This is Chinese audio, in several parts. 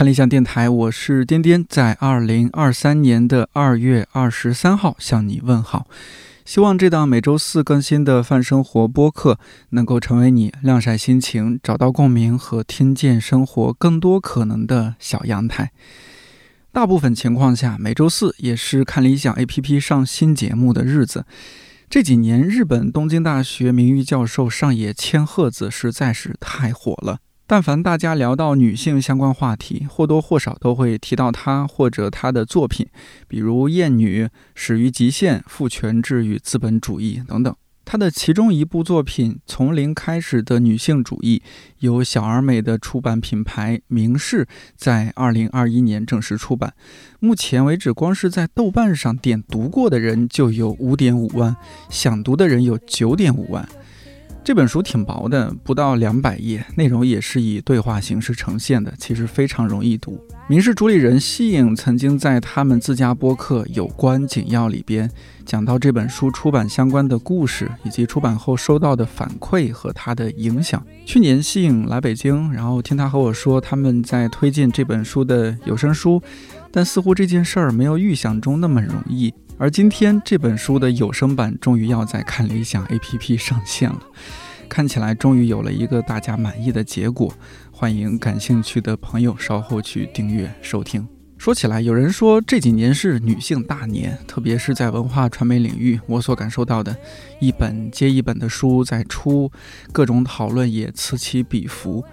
看理想电台，我是颠颠，在二零二三年的二月二十三号向你问好。希望这档每周四更新的泛生活播客能够成为你晾晒心情、找到共鸣和听见生活更多可能的小阳台。大部分情况下，每周四也是看理想 APP 上新节目的日子。这几年，日本东京大学名誉教授上野千鹤子实在是太火了。但凡大家聊到女性相关话题，或多或少都会提到她或者她的作品，比如《厌女》《始于极限》《父权制与资本主义》等等。她的其中一部作品《从零开始的女性主义》，由小而美的出版品牌明世在二零二一年正式出版。目前为止，光是在豆瓣上点读过的人就有五点五万，想读的人有九点五万。这本书挺薄的，不到两百页，内容也是以对话形式呈现的，其实非常容易读。民事主理人西影曾经在他们自家播客《有关紧要》里边讲到这本书出版相关的故事，以及出版后收到的反馈和它的影响。去年西影来北京，然后听他和我说他们在推荐这本书的有声书，但似乎这件事儿没有预想中那么容易。而今天这本书的有声版终于要在看理想 APP 上线了，看起来终于有了一个大家满意的结果。欢迎感兴趣的朋友稍后去订阅收听。说起来，有人说这几年是女性大年，特别是在文化传媒领域，我所感受到的，一本接一本的书在出，各种讨论也此起彼伏。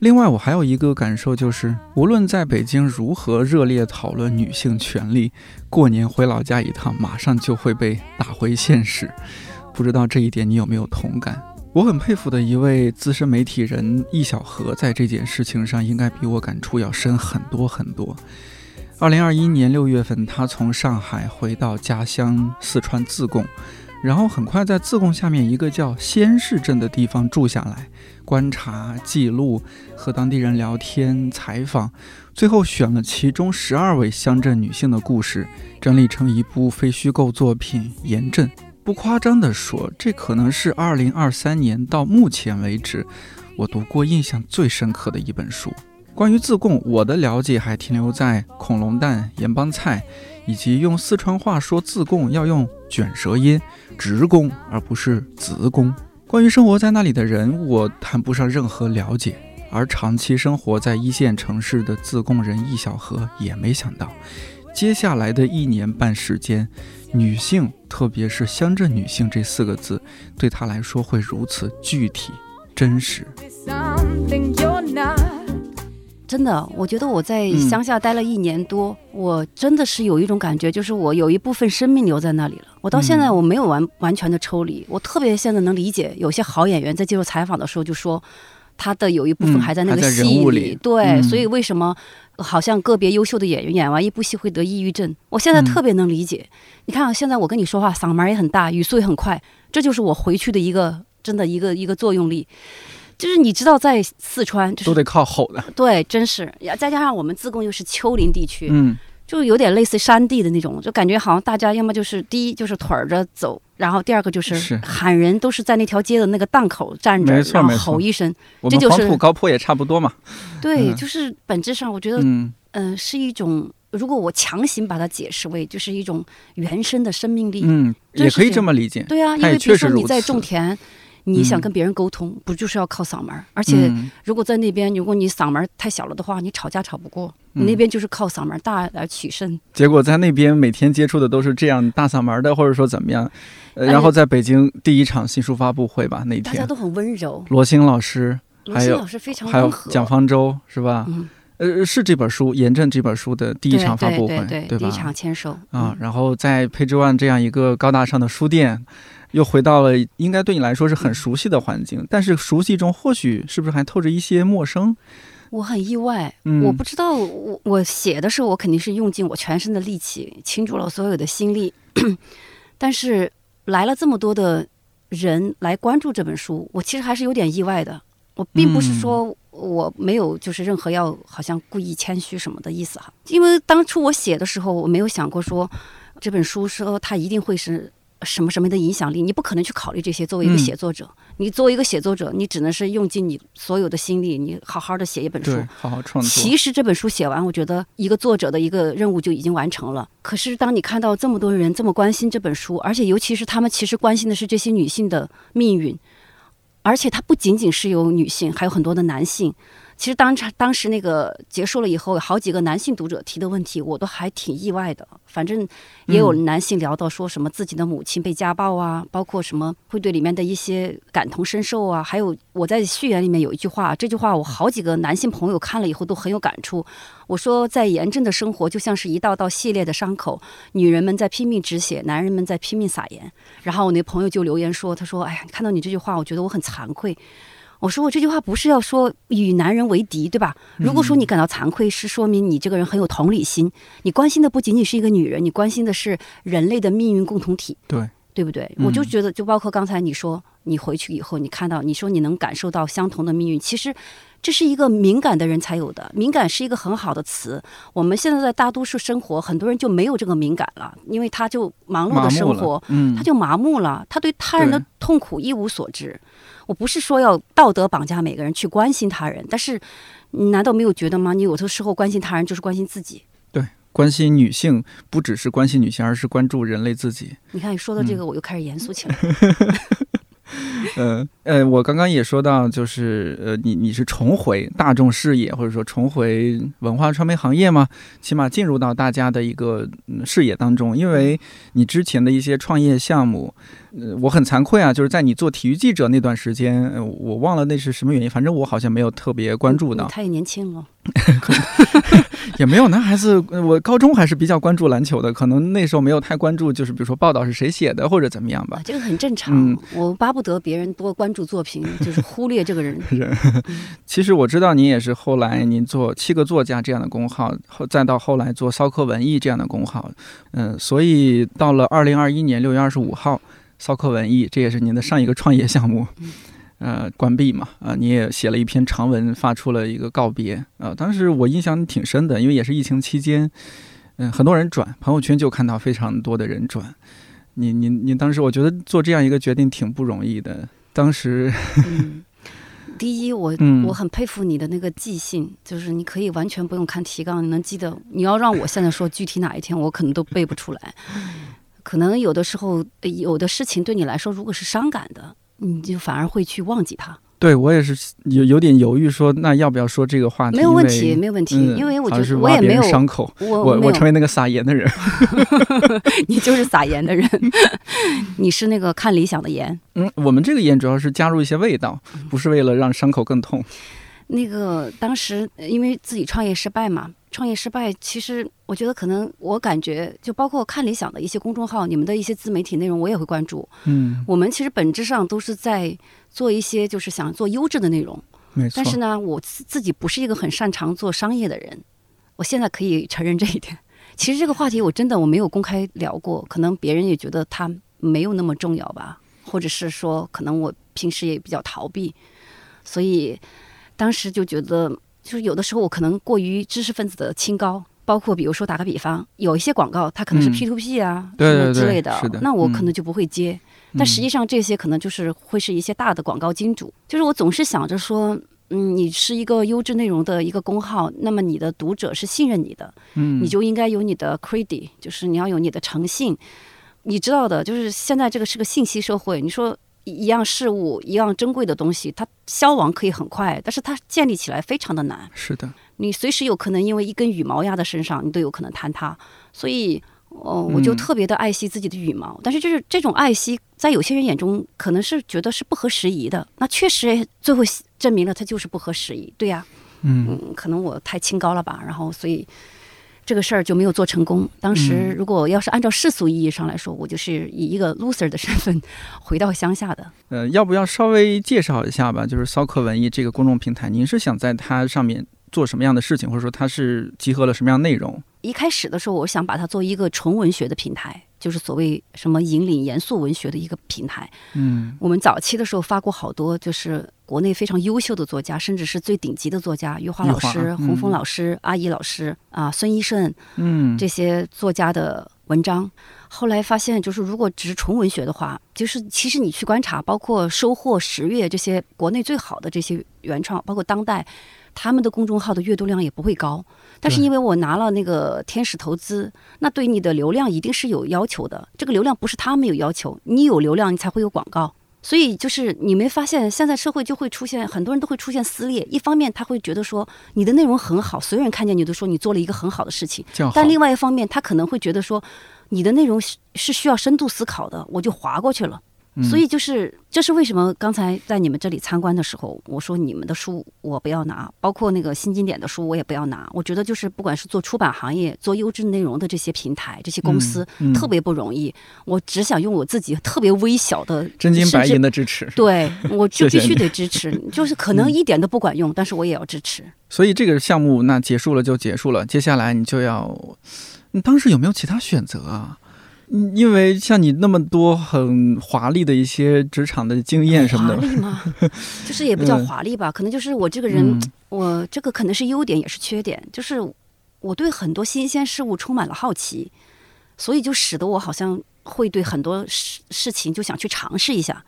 另外，我还有一个感受，就是无论在北京如何热烈讨论女性权利，过年回老家一趟，马上就会被打回现实。不知道这一点你有没有同感？我很佩服的一位资深媒体人易小荷，在这件事情上应该比我感触要深很多很多。二零二一年六月份，他从上海回到家乡四川自贡。然后很快在自贡下面一个叫仙市镇的地方住下来，观察、记录、和当地人聊天、采访，最后选了其中十二位乡镇女性的故事，整理成一部非虚构作品《严镇》。不夸张地说，这可能是二零二三年到目前为止我读过印象最深刻的一本书。关于自贡，我的了解还停留在恐龙蛋、盐帮菜。以及用四川话说自贡要用卷舌音，职工而不是子贡。关于生活在那里的人，我谈不上任何了解。而长期生活在一线城市的自贡人易小河也没想到，接下来的一年半时间，女性，特别是乡镇女性这四个字，对他来说会如此具体、真实。真的，我觉得我在乡下待了一年多，我真的是有一种感觉，就是我有一部分生命留在那里了。我到现在我没有完完全的抽离，我特别现在能理解有些好演员在接受采访的时候就说，他的有一部分还在那个戏里。对，所以为什么好像个别优秀的演员演完一部戏会得抑郁症？我现在特别能理解。你看，现在我跟你说话嗓门也很大，语速也很快，这就是我回去的一个真的一个一个作用力。就是你知道，在四川就是都得靠吼的，对，真是，再加上我们自贡又是丘陵地区，嗯，就有点类似山地的那种，就感觉好像大家要么就是第一就是腿着走，然后第二个就是喊人都是在那条街的那个档口站着，然后吼一声，这就是黄土高坡也差不多嘛。对，就是本质上我觉得，嗯，是一种，如果我强行把它解释为就是一种原生的生命力，嗯，也可以这么理解。对啊，因为比如说你在种田。你想跟别人沟通，不就是要靠嗓门？而且，如果在那边，如果你嗓门太小了的话，你吵架吵不过。你那边就是靠嗓门大来取胜。结果在那边每天接触的都是这样大嗓门的，或者说怎么样？然后在北京第一场新书发布会吧，那天大家都很温柔。罗星老师，罗星老师非常还有蒋方舟是吧？呃，是这本书《严正》这本书的第一场发布会，对吧？第一场签售啊，然后在配置万这样一个高大上的书店。又回到了应该对你来说是很熟悉的环境，但是熟悉中或许是不是还透着一些陌生？我很意外，我不知道，我我写的时候我肯定是用尽我全身的力气，倾注了所有的心力，但是来了这么多的人来关注这本书，我其实还是有点意外的。我并不是说我没有就是任何要好像故意谦虚什么的意思哈，因为当初我写的时候，我没有想过说这本书说它一定会是。什么什么的影响力，你不可能去考虑这些。作为一个写作者，你作为一个写作者，你只能是用尽你所有的心力，你好好的写一本书，好好创作。其实这本书写完，我觉得一个作者的一个任务就已经完成了。可是当你看到这么多人这么关心这本书，而且尤其是他们其实关心的是这些女性的命运，而且它不仅仅是有女性，还有很多的男性。其实当场当时那个结束了以后，有好几个男性读者提的问题，我都还挺意外的。反正也有男性聊到说什么自己的母亲被家暴啊，包括什么会对里面的一些感同身受啊。还有我在序言里面有一句话，这句话我好几个男性朋友看了以后都很有感触。我说，在炎症的生活就像是一道道系列的伤口，女人们在拼命止血，男人们在拼命撒盐。然后我那朋友就留言说：“他说，哎呀，看到你这句话，我觉得我很惭愧。”我说我这句话不是要说与男人为敌，对吧？如果说你感到惭愧，是说明你这个人很有同理心，你关心的不仅仅是一个女人，你关心的是人类的命运共同体，对对不对？我就觉得，就包括刚才你说，你回去以后，你看到，你说你能感受到相同的命运，其实这是一个敏感的人才有的。敏感是一个很好的词。我们现在在大多数生活，很多人就没有这个敏感了，因为他就忙碌的生活，嗯，他就麻木了，他对他人的痛苦一无所知。我不是说要道德绑架每个人去关心他人，但是你难道没有觉得吗？你有的时候关心他人就是关心自己。对，关心女性不只是关心女性，而是关注人类自己。你看，你说到这个，我又开始严肃起来。嗯呃，我刚刚也说到，就是呃，你你是重回大众视野，或者说重回文化传媒行业吗？起码进入到大家的一个视野当中，因为你之前的一些创业项目。呃，我很惭愧啊，就是在你做体育记者那段时间，我忘了那是什么原因，反正我好像没有特别关注到。太年轻了，也没有男孩子，我高中还是比较关注篮球的，可能那时候没有太关注，就是比如说报道是谁写的或者怎么样吧。这个很正常，我巴不得别人多关注作品，就是忽略这个人。人，其实我知道您也是后来您做七个作家这样的公号，后再到后来做骚客文艺这样的公号，嗯，所以到了二零二一年六月二十五号。骚客文艺，这也是您的上一个创业项目，呃，关闭嘛，啊，你也写了一篇长文，发出了一个告别，啊，当时我印象挺深的，因为也是疫情期间，嗯，很多人转朋友圈就看到非常多的人转，你你你当时我觉得做这样一个决定挺不容易的，当时，嗯，第一我我很佩服你的那个记性，就是你可以完全不用看提纲，你能记得，你要让我现在说具体哪一天，我可能都背不出来。可能有的时候，有的事情对你来说，如果是伤感的，你就反而会去忘记它。对我也是有有点犹豫，说那要不要说这个话题？没有问题，没有问题，因为我觉得我也没有伤口。我我成为那个撒盐的人 你就是撒盐的人，你是那个看理想的盐。嗯，我们这个盐主要是加入一些味道，不是为了让伤口更痛。那个当时因为自己创业失败嘛。创业失败，其实我觉得可能我感觉就包括看理想的一些公众号，你们的一些自媒体内容我也会关注。嗯，我们其实本质上都是在做一些就是想做优质的内容。没错。但是呢，我自自己不是一个很擅长做商业的人，我现在可以承认这一点。其实这个话题我真的我没有公开聊过，可能别人也觉得它没有那么重要吧，或者是说可能我平时也比较逃避，所以当时就觉得。就是有的时候我可能过于知识分子的清高，包括比如说打个比方，有一些广告它可能是 P to P 啊什么之类的，那我可能就不会接。但实际上这些可能就是会是一些大的广告金主。就是我总是想着说，嗯，你是一个优质内容的一个公号，那么你的读者是信任你的，嗯，你就应该有你的 credit，就是你要有你的诚信。你知道的，就是现在这个是个信息社会，你说。一样事物，一样珍贵的东西，它消亡可以很快，但是它建立起来非常的难。是的，你随时有可能因为一根羽毛压在身上，你都有可能坍塌。所以，哦，我就特别的爱惜自己的羽毛。但是，就是这种爱惜，在有些人眼中可能是觉得是不合时宜的。那确实，最后证明了它就是不合时宜。对呀，嗯，可能我太清高了吧。然后，所以。这个事儿就没有做成功。当时如果要是按照世俗意义上来说，我就是以一个 loser 的身份 回到乡下的。呃，要不要稍微介绍一下吧？就是骚客文艺这个公众平台，您是想在它上面做什么样的事情，或者说它是集合了什么样内容？一开始的时候，我想把它做一个纯文学的平台。就是所谓什么引领严肃文学的一个平台。嗯，我们早期的时候发过好多，就是国内非常优秀的作家，甚至是最顶级的作家，余华老师、洪峰老师、阿姨老师啊，孙一胜，嗯，这些作家的文章。后来发现，就是如果只是纯文学的话，就是其实你去观察，包括收获、十月这些国内最好的这些原创，包括当代，他们的公众号的阅读量也不会高。但是因为我拿了那个天使投资，那对你的流量一定是有要求的。这个流量不是他们有要求，你有流量，你才会有广告。所以就是你没发现，现在社会就会出现很多人都会出现撕裂。一方面他会觉得说你的内容很好，所有人看见你都说你做了一个很好的事情。但另外一方面，他可能会觉得说。你的内容是是需要深度思考的，我就划过去了。所以就是，这是为什么刚才在你们这里参观的时候，我说你们的书我不要拿，包括那个新经典的书我也不要拿。我觉得就是不管是做出版行业、做优质内容的这些平台、这些公司，特别不容易。我只想用我自己特别微小的真金白银的支持，对我就必须得支持。就是可能一点都不管用，但是我也要支持。所以这个项目那结束了就结束了，接下来你就要。你当时有没有其他选择啊？因为像你那么多很华丽的一些职场的经验什么的，华丽吗？就是也不叫华丽吧，可能就是我这个人，我这个可能是优点也是缺点，就是我对很多新鲜事物充满了好奇，所以就使得我好像会对很多事事情就想去尝试一下。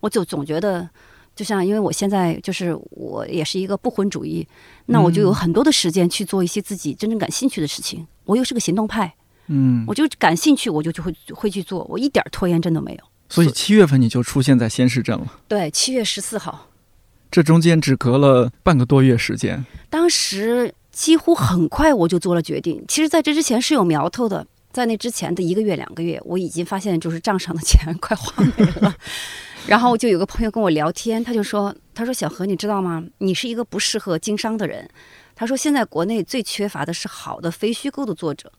我就总觉得，就像因为我现在就是我也是一个不婚主义，那我就有很多的时间去做一些自己真正感兴趣的事情。我又是个行动派，嗯，我就感兴趣，我就就会会去做，我一点拖延症都没有。所以七月份你就出现在仙市镇了。对，七月十四号，这中间只隔了半个多月时间。当时几乎很快我就做了决定。其实，在这之前是有苗头的，在那之前的一个月、两个月，我已经发现就是账上的钱快花没了。然后就有个朋友跟我聊天，他就说：“他说小何，你知道吗？你是一个不适合经商的人。”他说：“现在国内最缺乏的是好的非虚构的作者，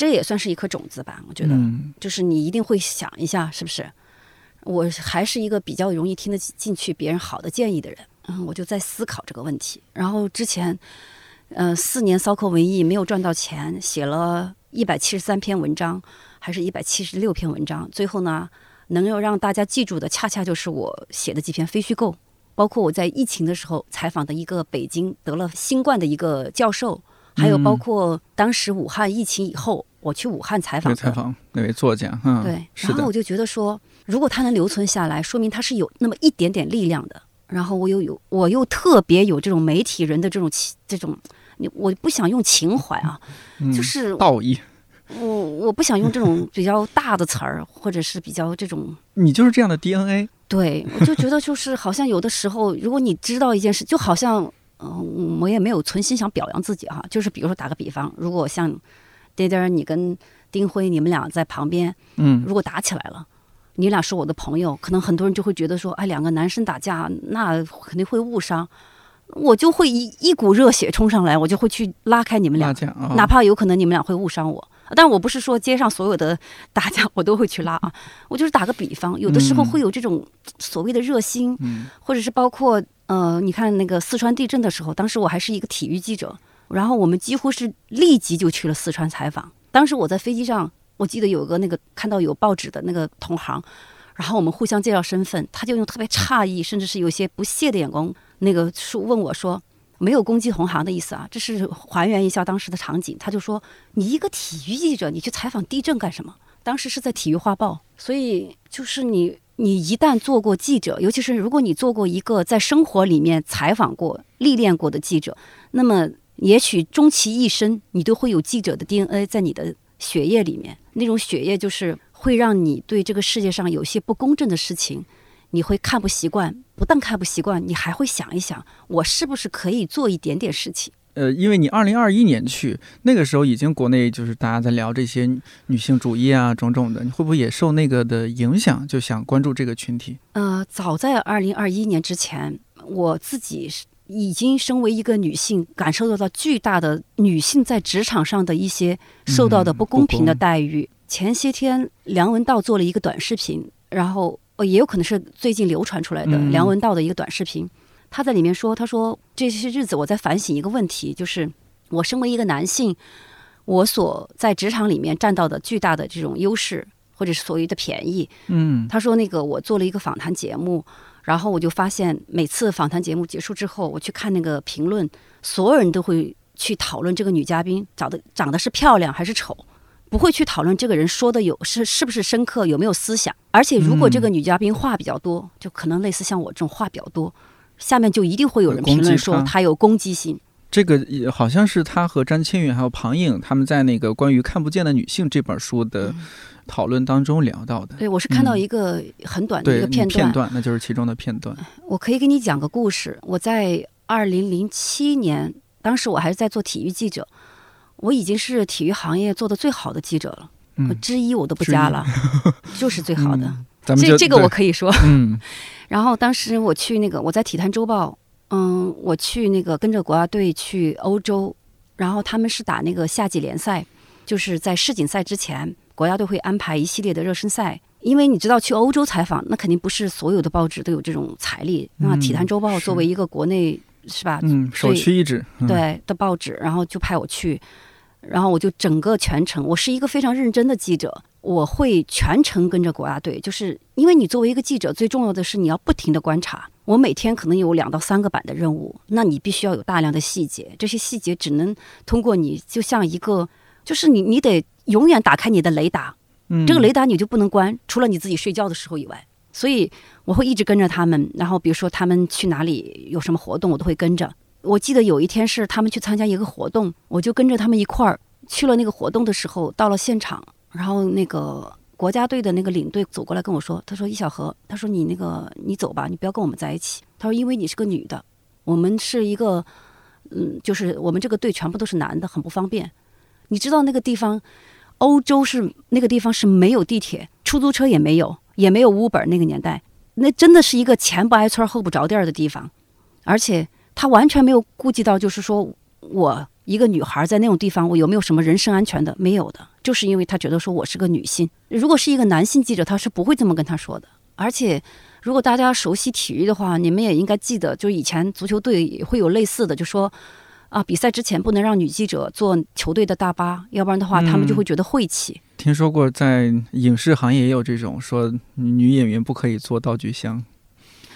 这也算是一颗种子吧。我觉得，就是你一定会想一下，是不是？我还是一个比较容易听得进去别人好的建议的人。嗯，我就在思考这个问题。然后之前，呃，四年骚客文艺没有赚到钱，写了一百七十三篇文章，还是一百七十六篇文章。最后呢，能够让大家记住的，恰恰就是我写的几篇非虚构。”包括我在疫情的时候采访的一个北京得了新冠的一个教授，还有包括当时武汉疫情以后我去武汉采访采访那位作家，嗯，对，然后我就觉得说，如果他能留存下来，说明他是有那么一点点力量的。然后我又有我又特别有这种媒体人的这种情这种，你我不想用情怀啊，就是道义，我我不想用这种比较大的词儿，或者是比较这种，你就是这样的 DNA。对，我就觉得就是好像有的时候，如果你知道一件事，就好像，嗯，我也没有存心想表扬自己哈，就是比如说打个比方，如果像爹爹你跟丁辉你们俩在旁边，嗯，如果打起来了，你俩是我的朋友，可能很多人就会觉得说，哎，两个男生打架那肯定会误伤，我就会一一股热血冲上来，我就会去拉开你们俩，哪怕有可能你们俩会误伤我。但我不是说街上所有的打架我都会去拉啊，我就是打个比方，有的时候会有这种所谓的热心，或者是包括呃，你看那个四川地震的时候，当时我还是一个体育记者，然后我们几乎是立即就去了四川采访。当时我在飞机上，我记得有个那个看到有报纸的那个同行，然后我们互相介绍身份，他就用特别诧异，甚至是有些不屑的眼光，那个说问我说。没有攻击同行的意思啊，这是还原一下当时的场景。他就说：“你一个体育记者，你去采访地震干什么？”当时是在《体育画报》，所以就是你，你一旦做过记者，尤其是如果你做过一个在生活里面采访过、历练过的记者，那么也许终其一生，你都会有记者的 DNA 在你的血液里面。那种血液就是会让你对这个世界上有些不公正的事情。你会看不习惯，不但看不习惯，你还会想一想，我是不是可以做一点点事情？呃，因为你二零二一年去，那个时候已经国内就是大家在聊这些女性主义啊，种种的，你会不会也受那个的影响，就想关注这个群体？呃，早在二零二一年之前，我自己已经身为一个女性，感受到了巨大的女性在职场上的一些受到的不公平的待遇。前些天梁文道做了一个短视频，然后。哦，也有可能是最近流传出来的梁文道的一个短视频，他在里面说：“他说这些日子我在反省一个问题，就是我身为一个男性，我所在职场里面占到的巨大的这种优势，或者是所谓的便宜。”嗯，他说：“那个我做了一个访谈节目，然后我就发现每次访谈节目结束之后，我去看那个评论，所有人都会去讨论这个女嘉宾长得长得是漂亮还是丑。”不会去讨论这个人说的有是是不是深刻，有没有思想。而且如果这个女嘉宾话比较多，就可能类似像我这种话比较多，下面就一定会有人评论说他有攻击性。这个也好像是他和张千云还有庞颖他们在那个关于看不见的女性这本书的讨论当中聊到的。对，我是看到一个很短的一个片段，片段那就是其中的片段。我可以给你讲个故事。我在二零零七年，当时我还是在做体育记者，我已经是体育行业做的最好的记者了，之一我都不加了，就是最好的。这这个我可以说。嗯。然后当时我去那个我在体坛周报。嗯，我去那个跟着国家队去欧洲，然后他们是打那个夏季联赛，就是在世锦赛之前，国家队会安排一系列的热身赛。因为你知道去欧洲采访，那肯定不是所有的报纸都有这种财力。那体坛周报作为一个国内是吧，嗯，首屈一指，对的报纸，然后就派我去，然后我就整个全程，我是一个非常认真的记者。我会全程跟着国家队，就是因为你作为一个记者，最重要的是你要不停的观察。我每天可能有两到三个版的任务，那你必须要有大量的细节，这些细节只能通过你，就像一个，就是你你得永远打开你的雷达，嗯，这个雷达你就不能关，除了你自己睡觉的时候以外。所以我会一直跟着他们，然后比如说他们去哪里有什么活动，我都会跟着。我记得有一天是他们去参加一个活动，我就跟着他们一块儿去了那个活动的时候，到了现场。然后那个国家队的那个领队走过来跟我说：“他说，易小荷，他说你那个你走吧，你不要跟我们在一起。他说，因为你是个女的，我们是一个，嗯，就是我们这个队全部都是男的，很不方便。你知道那个地方，欧洲是那个地方是没有地铁，出租车也没有，也没有 Uber 那个年代，那真的是一个前不挨村后不着店的地方，而且他完全没有顾及到，就是说我。”一个女孩在那种地方，我有没有什么人身安全的？没有的，就是因为他觉得说我是个女性。如果是一个男性记者，他是不会这么跟他说的。而且，如果大家熟悉体育的话，你们也应该记得，就以前足球队也会有类似的，就说啊，比赛之前不能让女记者坐球队的大巴，要不然的话他们就会觉得晦气。听说过，在影视行业也有这种说，女演员不可以坐道具箱。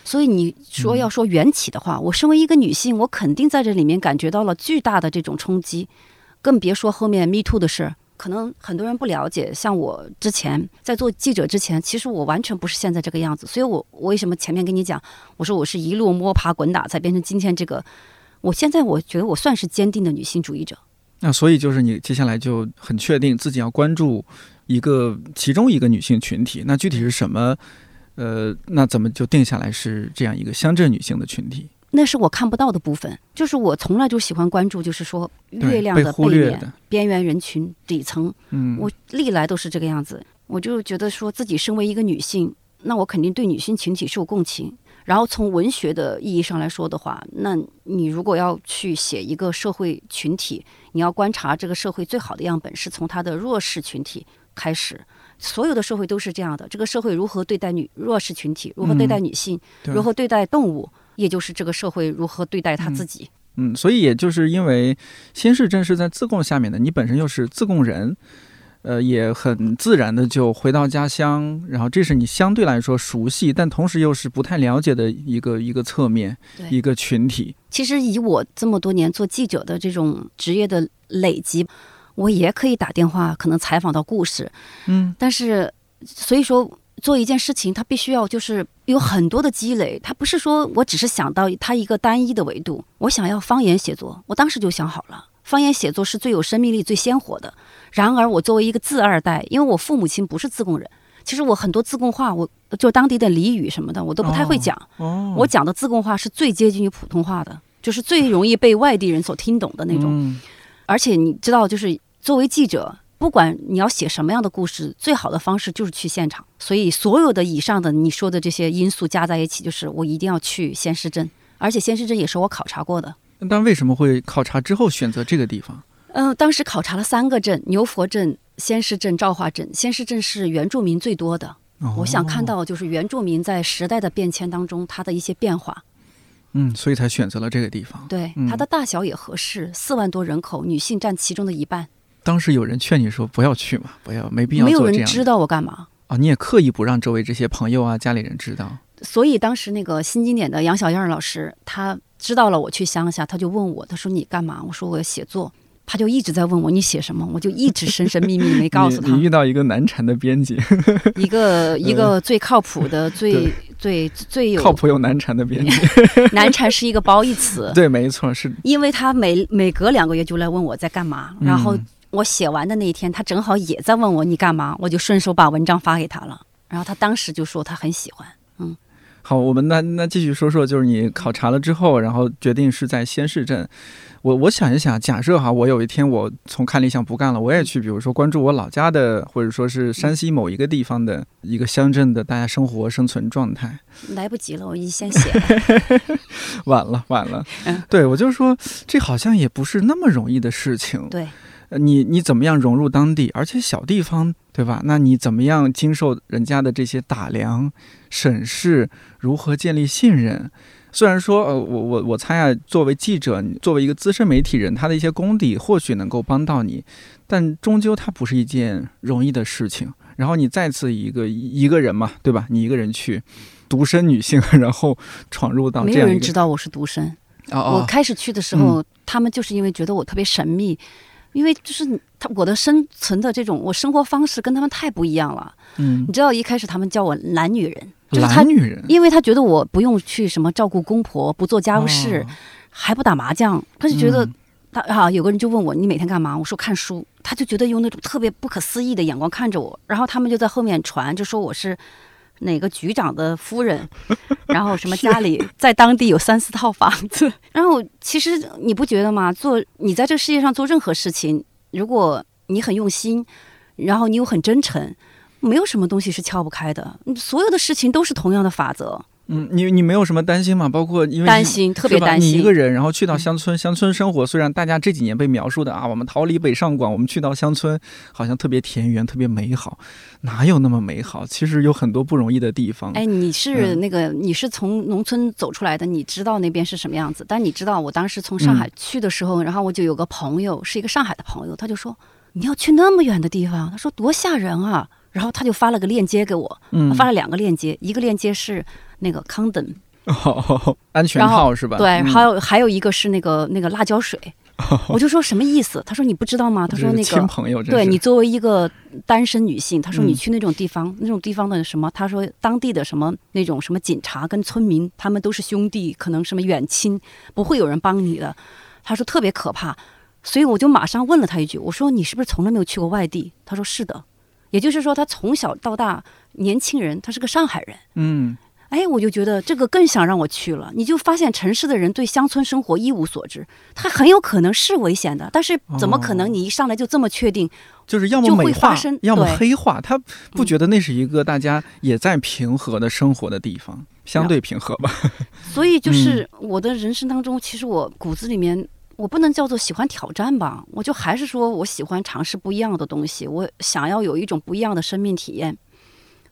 所以你说要说缘起的话，我身为一个女性，我肯定在这里面感觉到了巨大的这种冲击，更别说后面 Me Too 的事。可能很多人不了解，像我之前在做记者之前，其实我完全不是现在这个样子。所以我我为什么前面跟你讲，我说我是一路摸爬滚打才变成今天这个。我现在我觉得我算是坚定的女性主义者。那所以就是你接下来就很确定自己要关注一个其中一个女性群体，那具体是什么？呃，那怎么就定下来是这样一个乡镇女性的群体？那是我看不到的部分，就是我从来就喜欢关注，就是说月亮的背面、边缘人群、底层。嗯，我历来都是这个样子。我就觉得说自己身为一个女性，那我肯定对女性群体是有共情。然后从文学的意义上来说的话，那你如果要去写一个社会群体，你要观察这个社会最好的样本是从它的弱势群体开始。所有的社会都是这样的，这个社会如何对待女弱势群体，如何对待女性，如何对待动物，也就是这个社会如何对待他自己。嗯，所以也就是因为新市镇是在自贡下面的，你本身又是自贡人，呃，也很自然的就回到家乡，然后这是你相对来说熟悉，但同时又是不太了解的一个一个侧面，一个群体。其实以我这么多年做记者的这种职业的累积。我也可以打电话，可能采访到故事，嗯，但是所以说做一件事情，它必须要就是有很多的积累，它不是说我只是想到它一个单一的维度。我想要方言写作，我当时就想好了，方言写作是最有生命力、最鲜活的。然而，我作为一个自二代，因为我父母亲不是自贡人，其实我很多自贡话，我就当地的俚语什么的，我都不太会讲。哦，我讲的自贡话是最接近于普通话的，就是最容易被外地人所听懂的那种。而且你知道，就是作为记者，不管你要写什么样的故事，最好的方式就是去现场。所以，所有的以上的你说的这些因素加在一起，就是我一定要去仙师镇，而且仙师镇也是我考察过的。但为什么会考察之后选择这个地方？嗯，当时考察了三个镇：牛佛镇、仙师镇、赵化镇。仙师镇是原住民最多的，我想看到就是原住民在时代的变迁当中，它的一些变化。嗯，所以才选择了这个地方。对，它的大小也合适，四万多人口，女性占其中的一半。当时有人劝你说不要去嘛，不要，没必要。没有人知道我干嘛啊？你也刻意不让周围这些朋友啊、家里人知道。所以当时那个新经典的杨小燕老师，他知道了我去乡下，他就问我，他说你干嘛？我说我要写作。他就一直在问我你写什么，我就一直神神秘秘没告诉他。你遇到一个难缠的编辑，一个 一个最靠谱的、最最最有靠谱又难缠的编辑。难缠是一个褒义词，对，没错，是因为他每每隔两个月就来问我在干嘛，然后我写完的那一天，他正好也在问我你干嘛，我就顺手把文章发给他了，然后他当时就说他很喜欢，嗯。好，我们那那继续说说，就是你考察了之后，然后决定是在仙市镇。我我想一想，假设哈，我有一天我从看理想不干了，我也去，比如说关注我老家的，或者说是山西某一个地方的一个乡镇的大家生活生存状态。来不及了，我已经先写了。晚了，晚了。嗯对，我就说这好像也不是那么容易的事情。对。你你怎么样融入当地？而且小地方，对吧？那你怎么样经受人家的这些打量、审视？如何建立信任？虽然说，呃，我我我猜啊，作为记者，作为一个资深媒体人，他的一些功底或许能够帮到你，但终究它不是一件容易的事情。然后你再次一个一个人嘛，对吧？你一个人去，独身女性，然后闯入到这样，没有人知道我是独身。我开始去的时候，他们就是因为觉得我特别神秘。因为就是他我的生存的这种我生活方式跟他们太不一样了，嗯，你知道一开始他们叫我懒女人，懒女人，因为他觉得我不用去什么照顾公婆，不做家务事，还不打麻将，他就觉得他啊，有个人就问我你每天干嘛？我说看书，他就觉得用那种特别不可思议的眼光看着我，然后他们就在后面传，就说我是。哪个局长的夫人，然后什么家里在当地有三四套房子，然后其实你不觉得吗？做你在这个世界上做任何事情，如果你很用心，然后你又很真诚，没有什么东西是撬不开的。所有的事情都是同样的法则。嗯，你你没有什么担心吗？包括因为担心，特别担心你一个人，然后去到乡村，乡村生活虽然大家这几年被描述的啊，我们逃离北上广，我们去到乡村，好像特别田园，特别美好，哪有那么美好？其实有很多不容易的地方。哎，你是那个你是从农村走出来的，你知道那边是什么样子。但你知道，我当时从上海去的时候，然后我就有个朋友是一个上海的朋友，他就说你要去那么远的地方，他说多吓人啊。然后他就发了个链接给我，发了两个链接，一个链接是那个 condom。哦，安全套是吧？对，还有还有一个是那个那个辣椒水，我就说什么意思？他说你不知道吗？他说那个亲朋友，对你作为一个单身女性，他说你去那种地方，那种地方的什么？他说当地的什么那种什么警察跟村民，他们都是兄弟，可能什么远亲，不会有人帮你的。他说特别可怕，所以我就马上问了他一句，我说你是不是从来没有去过外地？他说是的，也就是说他从小到大年轻人，他是个上海人。嗯。哎，我就觉得这个更想让我去了。你就发现城市的人对乡村生活一无所知，他很有可能是危险的，但是怎么可能你一上来就这么确定？就是要么美化，要么黑化。他不觉得那是一个大家也在平和的生活的地方，相对平和吧。所以就是我的人生当中，其实我骨子里面我不能叫做喜欢挑战吧，我就还是说我喜欢尝试不一样的东西，我想要有一种不一样的生命体验，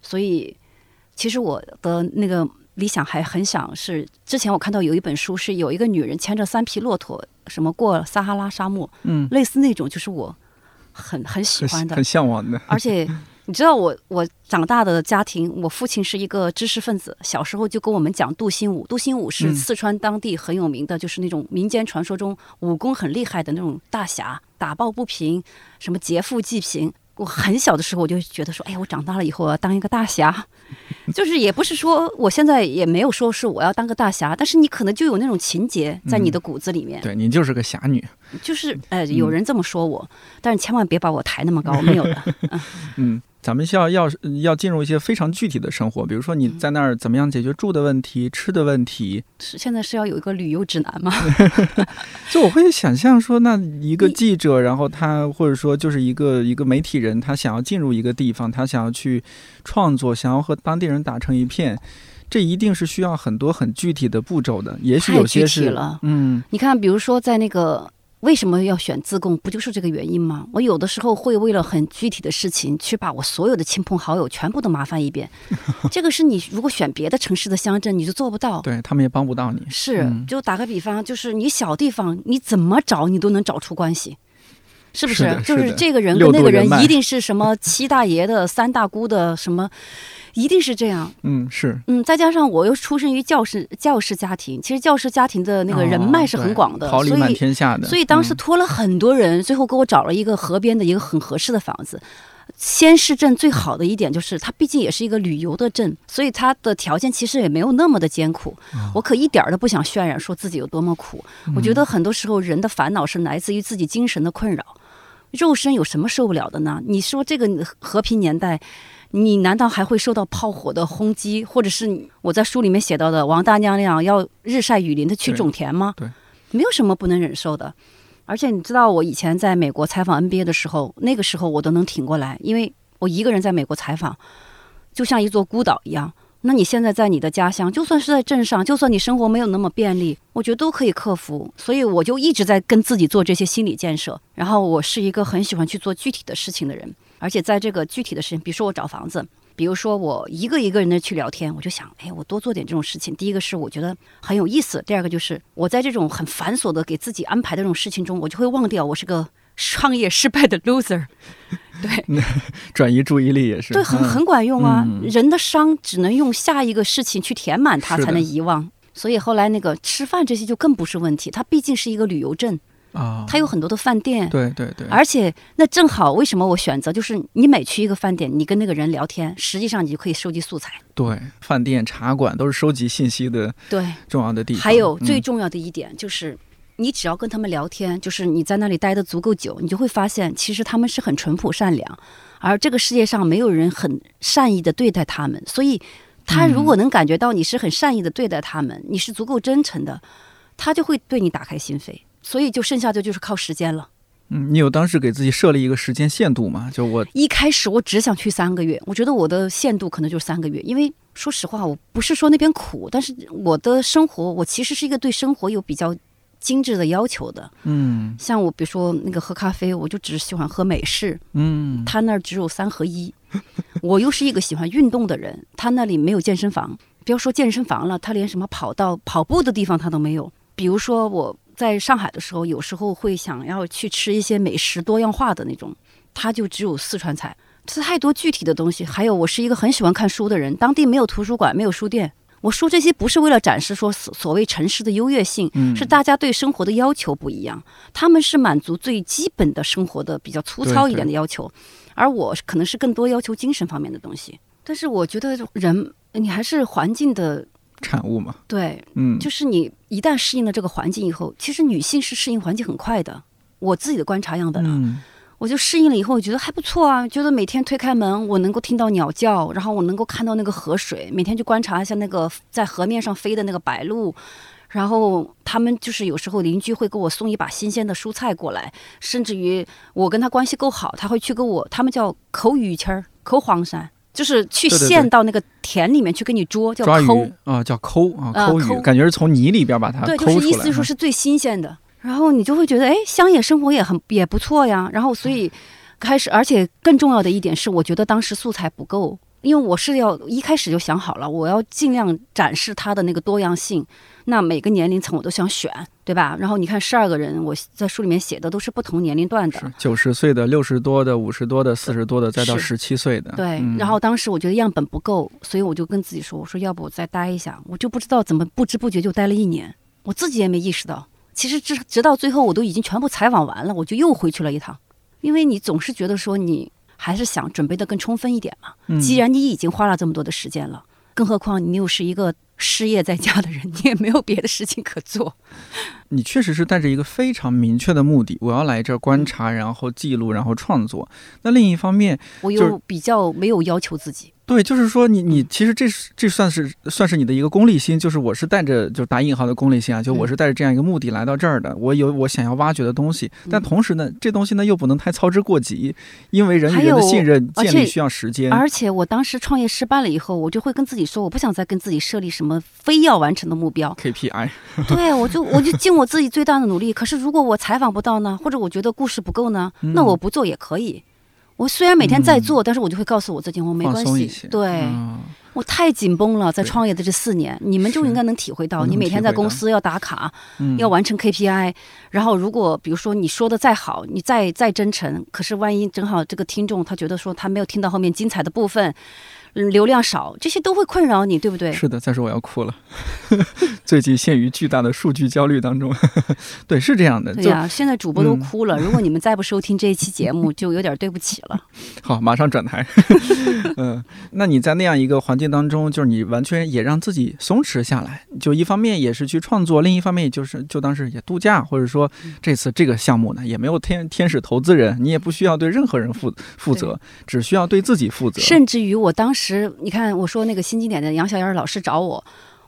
所以。其实我的那个理想还很想是，之前我看到有一本书，是有一个女人牵着三匹骆驼，什么过撒哈拉沙漠，嗯，类似那种，就是我很很喜欢的，很向往的。而且 你知道，我我长大的家庭，我父亲是一个知识分子，小时候就跟我们讲杜兴武，杜兴武是四川当地很有名的，就是那种民间传说中武功很厉害的那种大侠，打抱不平，什么劫富济贫。我很小的时候我就觉得说，哎呀，我长大了以后我要当一个大侠。就是也不是说我现在也没有说是我要当个大侠，但是你可能就有那种情节在你的骨子里面。对你就是个侠女，就是呃，有人这么说我，但是千万别把我抬那么高，没有的。嗯。咱们需要要要进入一些非常具体的生活，比如说你在那儿怎么样解决住的问题、吃的问题。是现在是要有一个旅游指南吗？就我会想象说，那一个记者，然后他或者说就是一个一个媒体人，他想要进入一个地方，他想要去创作，想要和当地人打成一片，这一定是需要很多很具体的步骤的。也许有些是，嗯，你看，比如说在那个。为什么要选自贡？不就是这个原因吗？我有的时候会为了很具体的事情，去把我所有的亲朋好友全部都麻烦一遍。这个是你如果选别的城市的乡镇，你就做不到。对他们也帮不到你。是，就打个比方，就是你小地方，你怎么找你都能找出关系。是不是的就是这个人跟那个人一定是什么七大爷的、三大姑的什么，一定是这样。嗯，是嗯，再加上我又出生于教师教师家庭，其实教师家庭的那个人脉是很广的，哦桃李满所以天下的。所以当时嗯托了很多人，最后给我找了一个河边的一个很合适的房子。仙市镇最好的一点就是，它毕竟也是一个旅游的镇，所以它的条件其实也没有那么的艰苦。我可一点儿都不想渲染说自己有多么苦。我觉得很多时候人的烦恼是来自于自己精神的困扰，肉身有什么受不了的呢？你说这个和平年代。你难道还会受到炮火的轰击，或者是我在书里面写到的王大娘那样要日晒雨淋的去种田吗？对，没有什么不能忍受的。而且你知道，我以前在美国采访 NBA 的时候，那个时候我都能挺过来，因为我一个人在美国采访，就像一座孤岛一样。那你现在在你的家乡，就算是在镇上，就算你生活没有那么便利，我觉得都可以克服。所以我就一直在跟自己做这些心理建设。然后我是一个很喜欢去做具体的事情的人，而且在这个具体的事情，比如说我找房子，比如说我一个一个人的去聊天，我就想，哎，我多做点这种事情。第一个是我觉得很有意思，第二个就是我在这种很繁琐的给自己安排的这种事情中，我就会忘掉我是个创业失败的 loser。对 转移注意力也是对，很嗯很管用啊。嗯人的伤只能用下一个事情去填满它，才能遗忘。所以后来那个吃饭这些就更不是问题，它毕竟是一个旅游镇，啊，它有很多的饭店。对对对，而且那正好，为什么我选择就是你每去一个饭店，你跟那个人聊天，实际上你就可以收集素材。对饭店、茶馆都是收集信息的对，重要的地方。还有最嗯重要的一点就是，你只要跟他们聊天，就是你在那里待的足够久，你就会发现，其实他们是很淳朴善良，而这个世界上没有人很善意的对待他们。所以，他如果能感觉到你是很善意的对待他们，你是足够真诚的，他就会对你打开心扉。所以，就剩下的就是靠时间了。嗯，你有当时给自己设立一个时间限度吗？就我一开始我只想去三个月，我觉得我的限度可能就是三个月，因为说实话，我不是说那边苦，但是我的生活，我其实是一个对生活有比较精致的要求的。嗯像我比如说那个喝咖啡，我就只喜欢喝美式，嗯他那儿只有三合一。我又是一个喜欢运动的人，他那里没有健身房，不要说健身房了，他连什么跑道、跑步的地方他都没有。比如说我在上海的时候，有时候会想要去吃一些美食多样化的那种，他就只有四川菜，吃太多具体的东西。还有，我是一个很喜欢看书的人，当地没有图书馆，没有书店。我说这些不是为了展示说所所谓城市的优越性，嗯，是大家对生活的要求不一样，他们是满足最基本的生活的比较粗糙一点的要求，而我可能是更多要求精神方面的东西。但是我觉得人，你还是环境的产物嘛。对，嗯，就是你一旦适应了这个环境以后，其实女性是适应环境很快的。我自己的观察样本啊，嗯我就适应了以后，我觉得还不错啊，觉得每天推开门，我能够听到鸟叫，然后我能够看到那个河水，每天去观察一下那个在河面上飞的那个白鹭。然后他们就是有时候邻居会给我送一把新鲜的蔬菜过来，甚至于我跟他关系够好，他会去给我，他们叫抠鱼签儿、抠黄鳝，就是去陷到那个田里面去给你捉，叫抠。鱼啊，叫抠啊，抠鱼，感觉是从泥里边把它对，就。是意思就是说是最新鲜的。然后你就会觉得，哎，乡野生活也很也不错呀。然后所以开始，而且更重要的一点是，我觉得当时素材不够，因为我是要一开始就想好了，我要尽量展示它的那个多样性。那每个年龄层我都想选，对吧？然后你看十二个人，我在书里面写的都是不同年龄段的。九十岁的、六十多的、五十多的、四十多的，再到十七岁的。对，嗯然后当时我觉得样本不够，所以我就跟自己说：“我说要不我再待一下。”我就不知道怎么不知不觉就待了一年，我自己也没意识到。其实直直到最后，我都已经全部采访完了，我就又回去了一趟，因为你总是觉得说你还是想准备的更充分一点嘛。嗯既然你已经花了这么多的时间了，更何况你又是一个失业在家的人，你也没有别的事情可做。你确实是带着一个非常明确的目的，我要来这儿观察，然后记录，然后创作。那另一方面，我又比较没有要求自己，对，就是说你你其实这是这算是算是你的一个功利心，就是我是带着就打引号的功利心啊，就我是带着这样一个目的来到这儿的，我有我想要挖掘的东西，但嗯同时呢，这东西呢又不能太操之过急，因为人与人的信任建立需要时间。而且我当时创业失败了以后，我就会跟自己说，我不想再跟自己设立什么非要完成的目标。KPI，对，我就我就尽我自己最大的努力。可是如果我采访不到呢，或者我觉得故事不够呢，嗯那我不做也可以。我虽然每天在做，但是我就会告诉我自己，我没关系。对，嗯。我太紧绷了，在创业的这四年，你们就应该能体会到，你每天在公司要打卡，要完成 KPI，然后如果比如说你说的再好，你再再真诚，可是万一正好这个听众他觉得说他没有听到后面精彩的部分。流量少，这些都会困扰你，对不对？是的，再说我要哭了。最近陷于巨大的数据焦虑当中。对，是这样的。对呀，现在主播都哭了。如果你们再不收听这一期节目，就有点对不起了。好，马上转台。嗯，那你在那样一个环境当中，就是你完全也让自己松弛下来，就一方面也是去创作，另一方面就是就当是也度假，或者说这次这个项目呢也没有天天使投资人，你也不需要对任何人负负责，只需要对自己负责。甚至于我当时。时，你看我说那个新经典的杨小燕老师找我，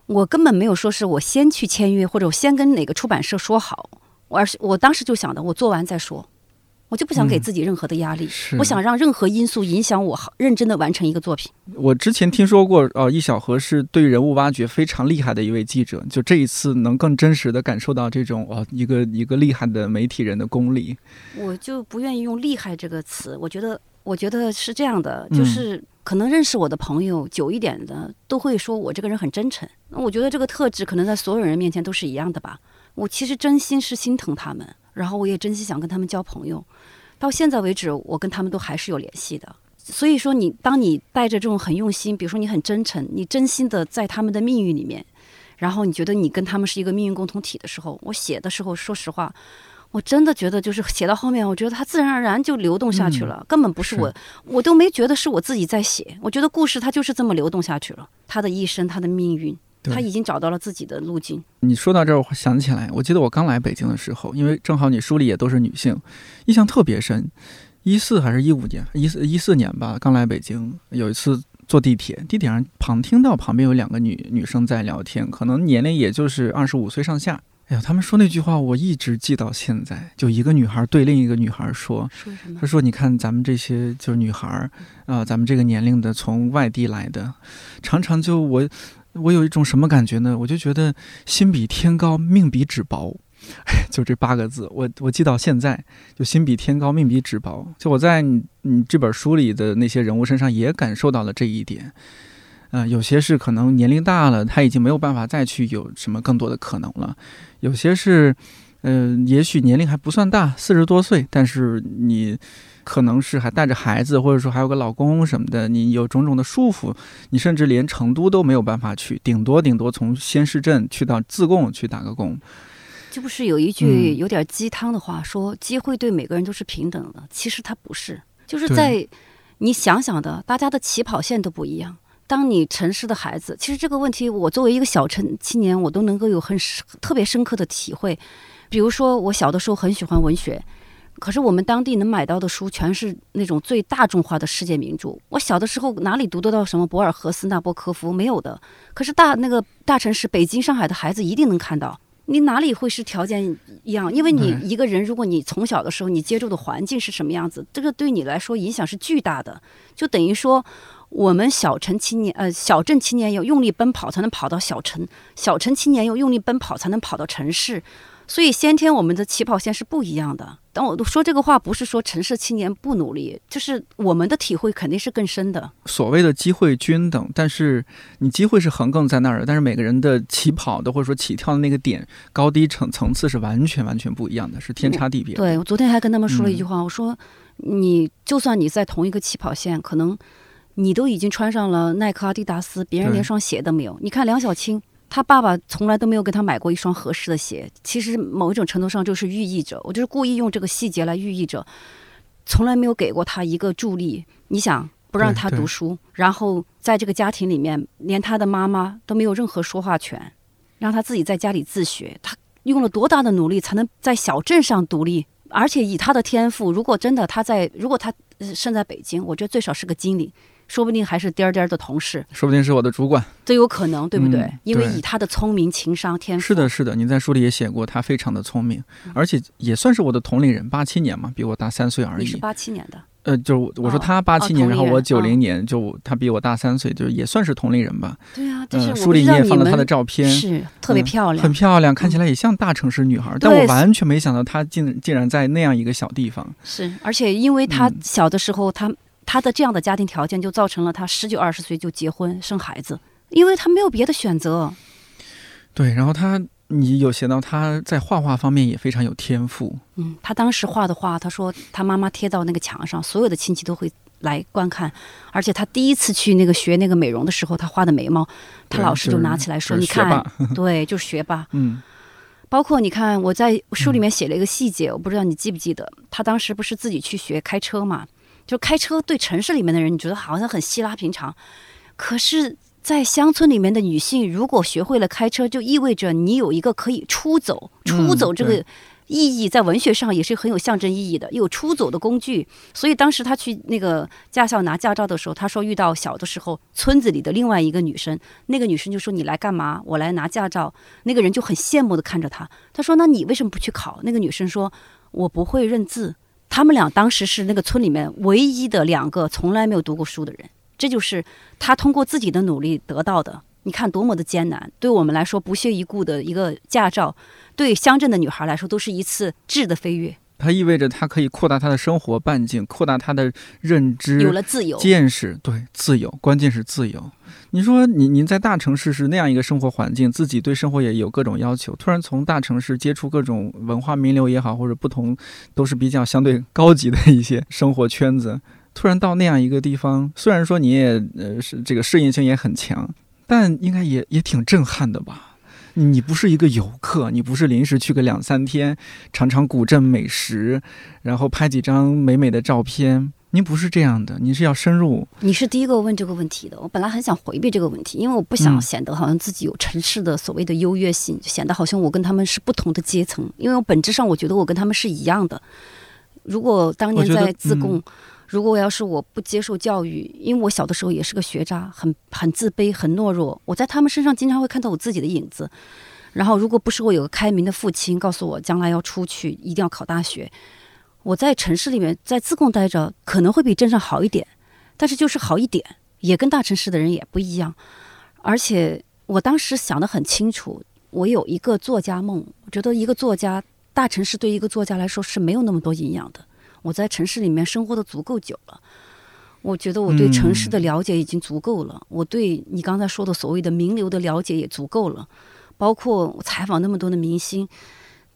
我根本没有说是我先去签约，或者我先跟哪个出版社说好，我而是我当时就想的，我做完再说，我就不想给自己任何的压力，不想让任何因素影响我认真的完成一个作品。我之前听说过，呃，易小河是对人物挖掘非常厉害的一位记者，就这一次能更真实的感受到这种哦，一个一个厉害的媒体人的功力。我就不愿意用厉害这个词，我觉得，我觉得是这样的，就是。可能认识我的朋友久一点的，都会说我这个人很真诚。那我觉得这个特质可能在所有人面前都是一样的吧。我其实真心是心疼他们，然后我也真心想跟他们交朋友。到现在为止，我跟他们都还是有联系的。所以说，你当你带着这种很用心，比如说你很真诚，你真心的在他们的命运里面，然后你觉得你跟他们是一个命运共同体的时候，我写的时候，说实话。我真的觉得，就是写到后面，我觉得它自然而然就流动下去了，根本不是我，我都没觉得是我自己在写。我觉得故事它就是这么流动下去了，他的一生，他的命运，他已经找到了自己的路径。你说到这儿，我想起来，我记得我刚来北京的时候，因为正好你书里也都是女性，印象特别深。一四还是一五年？一四一四年吧，刚来北京，有一次坐地铁，地铁上旁听到旁边有两个女女生在聊天，可能年龄也就是二十五岁上下。哎呀，他们说那句话，我一直记到现在。就一个女孩对另一个女孩说：“说什么？她说：‘你看咱们这些就是女孩儿啊，咱们这个年龄的从外地来的，常常就我我有一种什么感觉呢？我就觉得心比天高，命比纸薄。哎，就这八个字，我我记到现在，就心比天高，命比纸薄。就我在你你这本书里的那些人物身上也感受到了这一点。”嗯，有些是可能年龄大了，他已经没有办法再去有什么更多的可能了；有些是，嗯，也许年龄还不算大，四十多岁，但是你可能是还带着孩子，或者说还有个老公什么的，你有种种的束缚，你甚至连成都都没有办法去，顶多顶多从仙市镇去到自贡去打个工。这不是有一句有点鸡汤的话，说机会对每个人都是平等的，其实它不是，就是在你想想的，大家的起跑线都不一样。当你城市的孩子，其实这个问题，我作为一个小城青年，我都能够有很特别深刻的体会。比如说，我小的时候很喜欢文学，可是我们当地能买到的书全是那种最大众化的世界名著。我小的时候哪里读得到什么博尔赫斯、纳博科夫？没有的。可是大那个大城市，北京、上海的孩子一定能看到。你哪里会是条件一样？因为你一个人，如果你从小的时候你接触的环境是什么样子，这个对你来说影响是巨大的。就等于说。我们小城青年，呃，小镇青年要用力奔跑才能跑到小城，小城青年要用力奔跑才能跑到城市，所以先天我们的起跑线是不一样的。但我都说这个话，不是说城市青年不努力，就是我们的体会肯定是更深的。所谓的机会均等，但是你机会是横亘在那儿的，但是每个人的起跑的或者说起跳的那个点高低层层次是完全完全不一样的，是天差地别。对我昨天还跟他们说了一句话，我说你就算你在同一个起跑线，可能。你都已经穿上了耐克、阿迪达斯，别人连双鞋都没有。你看梁小青，他爸爸从来都没有给他买过一双合适的鞋。其实某一种程度上就是寓意着，我就是故意用这个细节来寓意着，从来没有给过他一个助力。你想不让他读书，然后在这个家庭里面，连他的妈妈都没有任何说话权，让他自己在家里自学。他用了多大的努力才能在小镇上独立？而且以他的天赋，如果真的他在，如果他生在北京，我觉得最少是个经理。说不定还是颠颠的同事，说不定是我的主管，都有可能，对不对？因为以他的聪明、情商、天赋，是的，是的。您在书里也写过，他非常的聪明，而且也算是我的同龄人，八七年嘛，比我大三岁而已。你是八七年的？呃，就我说他八七年，然后我九零年，就他比我大三岁，就也算是同龄人吧。对啊，嗯，书里你也放了他的照片，是特别漂亮，很漂亮，看起来也像大城市女孩，但我完全没想到她竟竟然在那样一个小地方。是，而且因为他小的时候他。他的这样的家庭条件就造成了他十九二十岁就结婚生孩子，因为他没有别的选择。对，然后他，你有写到他在画画方面也非常有天赋。嗯，他当时画的画，他说他妈妈贴到那个墙上，所有的亲戚都会来观看。而且他第一次去那个学那个美容的时候，他画的眉毛，他老师就拿起来说：“你看，对，就是学霸。”嗯。包括你看，我在书里面写了一个细节，我不知道你记不记得，他当时不是自己去学开车嘛？就开车对城市里面的人，你觉得好像很稀拉平常，可是。在乡村里面的女性，如果学会了开车，就意味着你有一个可以出走、出走这个意义，在文学上也是很有象征意义的，有出走的工具。所以当时他去那个驾校拿驾照的时候，他说遇到小的时候村子里的另外一个女生，那个女生就说：“你来干嘛？我来拿驾照。”那个人就很羡慕的看着他，他说：“那你为什么不去考？”那个女生说：“我不会认字。”他们俩当时是那个村里面唯一的两个从来没有读过书的人。这就是他通过自己的努力得到的。你看多么的艰难，对我们来说不屑一顾的一个驾照，对乡镇的女孩来说都是一次质的飞跃。它意味着它可以扩大他的生活半径，扩大他的认知，有了自由见识。对，自由，关键是自由。你说，你您在大城市是那样一个生活环境，自己对生活也有各种要求，突然从大城市接触各种文化名流也好，或者不同，都是比较相对高级的一些生活圈子。突然到那样一个地方，虽然说你也呃是这个适应性也很强，但应该也也挺震撼的吧？你不是一个游客，你不是临时去个两三天，尝尝古镇美食，然后拍几张美美的照片。您不是这样的，你是要深入。你是第一个问这个问题的。我本来很想回避这个问题，因为我不想显得好像自己有城市的所谓的优越性，显得好像我跟他们是不同的阶层。因为我本质上我觉得我跟他们是一样的。如果当年在自贡。如果要是我不接受教育，因为我小的时候也是个学渣，很很自卑，很懦弱。我在他们身上经常会看到我自己的影子。然后，如果不是我有个开明的父亲告诉我将来要出去，一定要考大学，我在城市里面在自贡待着，可能会比镇上好一点，但是就是好一点，也跟大城市的人也不一样。而且我当时想得很清楚，我有一个作家梦，我觉得一个作家，大城市对一个作家来说是没有那么多营养的。我在城市里面生活的足够久了，我觉得我对城市的了解已经足够了。我对你刚才说的所谓的名流的了解也足够了，包括我采访那么多的明星，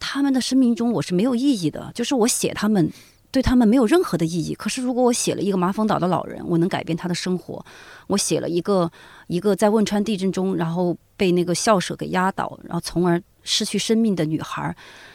他们的生命中我是没有意义的，就是我写他们，对他们没有任何的意义。可是如果我写了一个麻风岛的老人，我能改变他的生活；我写了一个一个在汶川地震中然后被那个校舍给压倒，然后从而失去生命的女孩，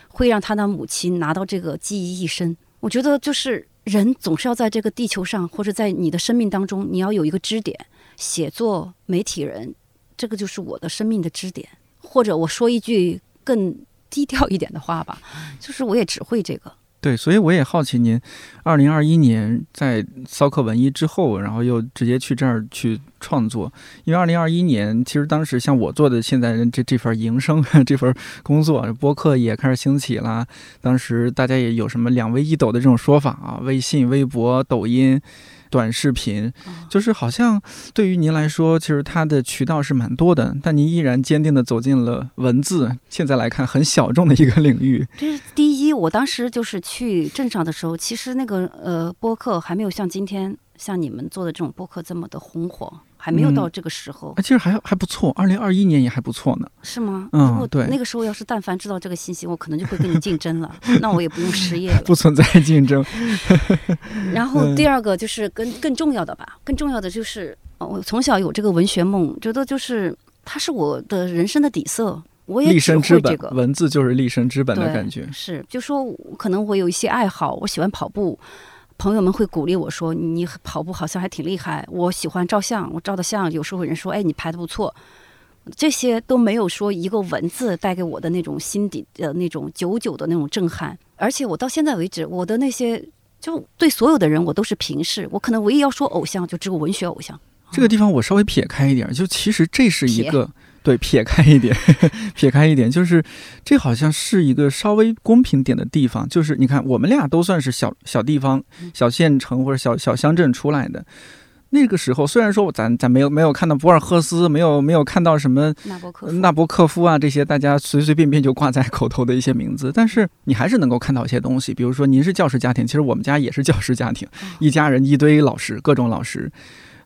会让她的母亲拿到这个记忆一生。我觉得就是人总是要在这个地球上，或者在你的生命当中，你要有一个支点。写作、媒体人，这个就是我的生命的支点。或者我说一句更低调一点的话吧，就是我也只会这个。对，所以我也好奇您，二零二一年在骚客文艺之后，然后又直接去这儿去创作。因为二零二一年，其实当时像我做的现在这这份营生 这份工作，播客也开始兴起了。当时大家也有什么两微一抖的这种说法啊，微信、微博、抖音。短视频就是好像对于您来说，其实它的渠道是蛮多的，但您依然坚定的走进了文字。现在来看，很小众的一个领域。这是第一，我当时就是去镇上的时候，其实那个呃播客还没有像今天像你们做的这种播客这么的红火。还没有到这个时候，其实还还不错，二零二一年也还不错呢。是吗？嗯，对。那个时候要是但凡知道这个信息，我可能就会跟你竞争了，那我也不用失业了。不存在竞争。然后第二个就是更更重要的吧，更重要的就是，我从小有这个文学梦，觉得就是它是我的人生的底色，我也立身之本。这个文字就是立身之本的感觉。是，就说可能我有一些爱好，我喜欢跑步。朋友们会鼓励我说：“你跑步好像还挺厉害。”我喜欢照相，我照的相有时候有人说：“哎，你拍的不错。”这些都没有说一个文字带给我的那种心底的那种久久的那种震撼。而且我到现在为止，我的那些就对所有的人我都是平视。我可能唯一要说偶像，就只有文学偶像。这个地方我稍微撇开一点，就其实这是一个。对，撇开一点，撇开一点，就是这好像是一个稍微公平点的地方。就是你看，我们俩都算是小小地方、小县城或者小小乡镇出来的，那个时候虽然说咱咱没有没有看到博尔赫斯，没有没有看到什么纳博科纳博科夫啊这些大家随随便便就挂在口头的一些名字，但是你还是能够看到一些东西。比如说您是教师家庭，其实我们家也是教师家庭，一家人一堆老师，各种老师。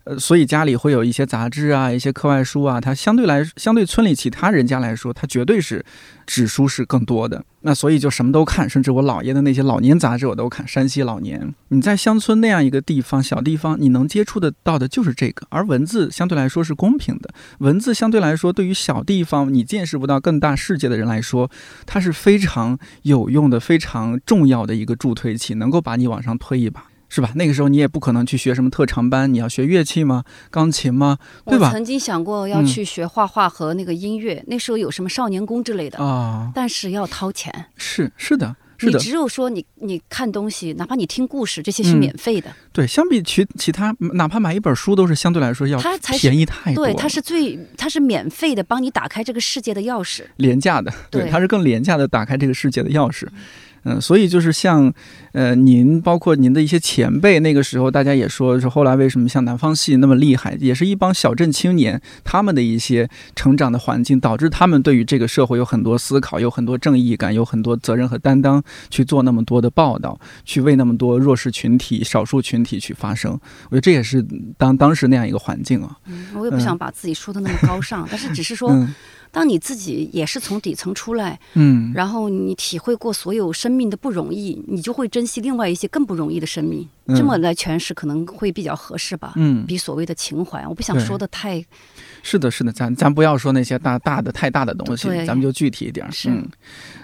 呃，所以家里会有一些杂志啊，一些课外书啊，它相对来，相对村里其他人家来说，它绝对是纸书是更多的。那所以就什么都看，甚至我姥爷的那些老年杂志我都看。山西老年，你在乡村那样一个地方，小地方，你能接触得到的就是这个。而文字相对来说是公平的，文字相对来说对于小地方你见识不到更大世界的人来说，它是非常有用的、非常重要的一个助推器，能够把你往上推一把。是吧？那个时候你也不可能去学什么特长班，你要学乐器吗？钢琴吗？对吧？我曾经想过要去学画画和那个音乐，那时候有什么少年宫之类的啊，但是要掏钱。是是的。你只有说你你看东西，哪怕你听故事，这些是免费的。对，相比其其他，哪怕买一本书都是相对来说要便宜太多。对，它是最它是免费的，帮你打开这个世界的钥匙。廉价的，对，它是更廉价的打开这个世界的钥匙。嗯，所以就是像，呃，您包括您的一些前辈，那个时候大家也说，是后来为什么像南方系那么厉害，也是一帮小镇青年，他们的一些成长的环境，导致他们对于这个社会有很多思考，有很多正义感，有很多责任和担当，去做那么多的报道，去为那么多弱势群体、少数群体去发声。我觉得这也是当当时那样一个环境啊。嗯，我也不想把自己说的那么高尚，但是只是 说。当你自己也是从底层出来，嗯，然后你体会过所有生命的不容易，你就会珍惜另外一些更不容易的生命。这么来诠释可能会比较合适吧？嗯，比所谓的情怀，我不想说的太。是的，是的，咱咱不要说那些大大的太大的东西，咱们就具体一点。是，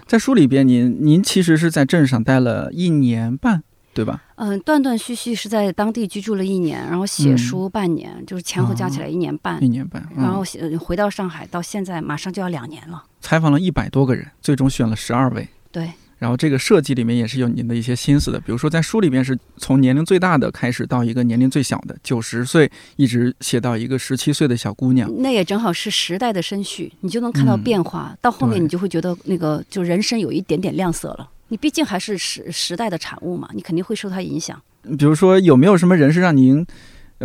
在书里边，您您其实是在镇上待了一年半。对吧？嗯，断断续续是在当地居住了一年，然后写书半年，就是前后加起来一年半。一年半，然后回到上海，到现在马上就要两年了。采访了一百多个人，最终选了十二位。对。然后这个设计里面也是有您的一些心思的，比如说在书里面是从年龄最大的开始，到一个年龄最小的九十岁，一直写到一个十七岁的小姑娘。那也正好是时代的声序，你就能看到变化。到后面你就会觉得那个就人生有一点点亮色了。你毕竟还是时时代的产物嘛，你肯定会受它影响。比如说，有没有什么人是让您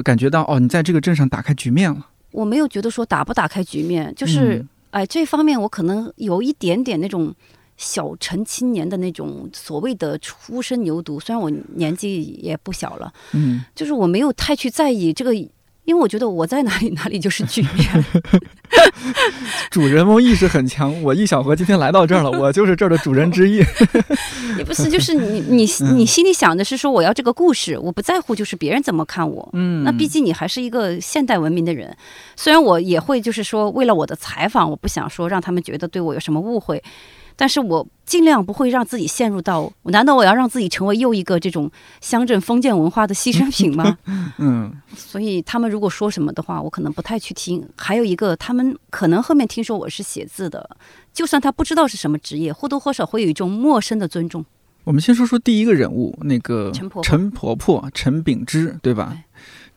感觉到哦，你在这个镇上打开局面了？我没有觉得说打不打开局面，就是哎，这方面我可能有一点点那种小城青年的那种所谓的初生牛犊。虽然我年纪也不小了，嗯，就是我没有太去在意这个。因为我觉得我在哪里 哪里就是局面，主人翁意识很强。我易小河今天来到这儿了，我就是这儿的主人之一。也不是，就是你你你心里想的是说我要这个故事，我不在乎就是别人怎么看我。嗯，那毕竟你还是一个现代文明的人，虽然我也会就是说为了我的采访，我不想说让他们觉得对我有什么误会。但是我尽量不会让自己陷入到，难道我要让自己成为又一个这种乡镇封建文化的牺牲品吗？嗯，所以他们如果说什么的话，我可能不太去听。还有一个，他们可能后面听说我是写字的，就算他不知道是什么职业，或多或少会有一种陌生的尊重。我们先说说第一个人物，那个陈婆陈婆婆陈秉之，对吧？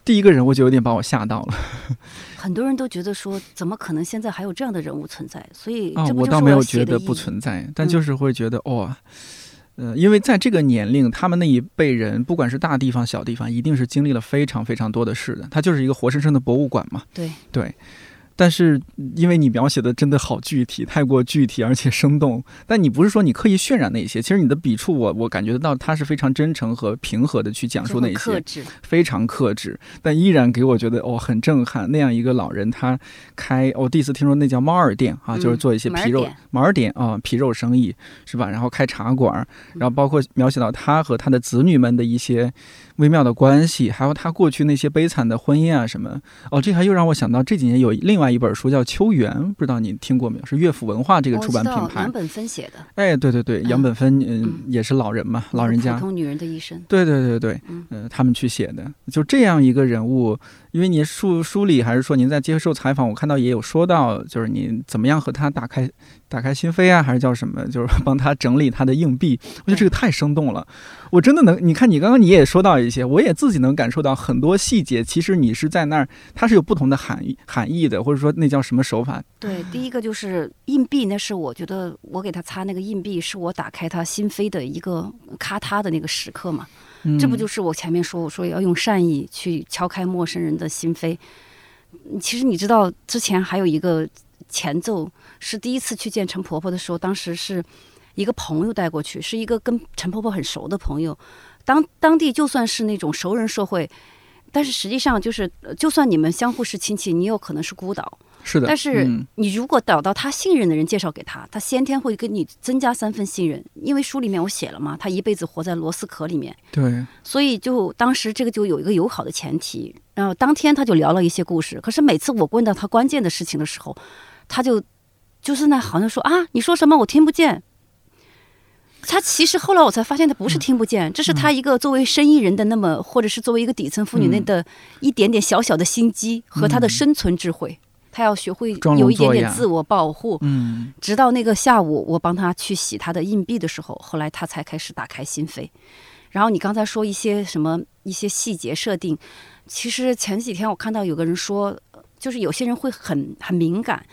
第一个人物就有点把我吓到了。很多人都觉得说，怎么可能现在还有这样的人物存在？所以啊，我倒没有觉得不存在，但就是会觉得哦，呃，因为在这个年龄，他们那一辈人，不管是大地方小地方，一定是经历了非常非常多的事的。它就是一个活生生的博物馆嘛。对对。但是因为你描写的真的好具体，太过具体而且生动。但你不是说你刻意渲染那些，其实你的笔触我我感觉得到，他是非常真诚和平和的去讲述那些，非常克制，但依然给我觉得哦很震撼。那样一个老人，他开我第一次听说那叫猫耳店啊，就是做一些皮肉猫耳店啊皮肉生意是吧？然后开茶馆，然后包括描写到他和他的子女们的一些。微妙的关系，还有他过去那些悲惨的婚姻啊什么哦，这还又让我想到这几年有另外一本书叫《秋园》，不知道你听过没有？是乐府文化这个出版品牌。杨本芬写的。哎，对对对，杨本芬嗯也是老人嘛，老人家。普通女人的一生。对对对对，嗯，他们去写的，就这样一个人物。因为您书书里还是说您在接受采访，我看到也有说到，就是您怎么样和他打开打开心扉啊，还是叫什么，就是 帮他整理他的硬币。我觉得这个太生动了，我真的能，你看你刚刚你也说到一些，我也自己能感受到很多细节。其实你是在那儿，它是有不同的含义含义的，或者说那叫什么手法？对，第一个就是硬币，那是我觉得我给他擦那个硬币，是我打开他心扉的一个咔嗒的那个时刻嘛。这不就是我前面说我说要用善意去敲开陌生人的心扉？其实你知道，之前还有一个前奏，是第一次去见陈婆婆的时候，当时是一个朋友带过去，是一个跟陈婆婆很熟的朋友。当当地就算是那种熟人社会，但是实际上就是，就算你们相互是亲戚，你有可能是孤岛。是的，但是你如果找到他信任的人介绍给他，他先天会跟你增加三分信任。因为书里面我写了嘛，他一辈子活在螺丝壳里面。对，所以就当时这个就有一个友好的前提。然后当天他就聊了一些故事，可是每次我问到他关键的事情的时候，他就就是那好像说啊，你说什么我听不见。他其实后来我才发现，他不是听不见，这是他一个作为生意人的那么，或者是作为一个底层妇女那的一点点小小的心机和他的生存智慧。他要学会有一点点自我保护，嗯，直到那个下午，我帮他去洗他的硬币的时候，后来他才开始打开心扉。然后你刚才说一些什么一些细节设定，其实前几天我看到有个人说，就是有些人会很很敏感。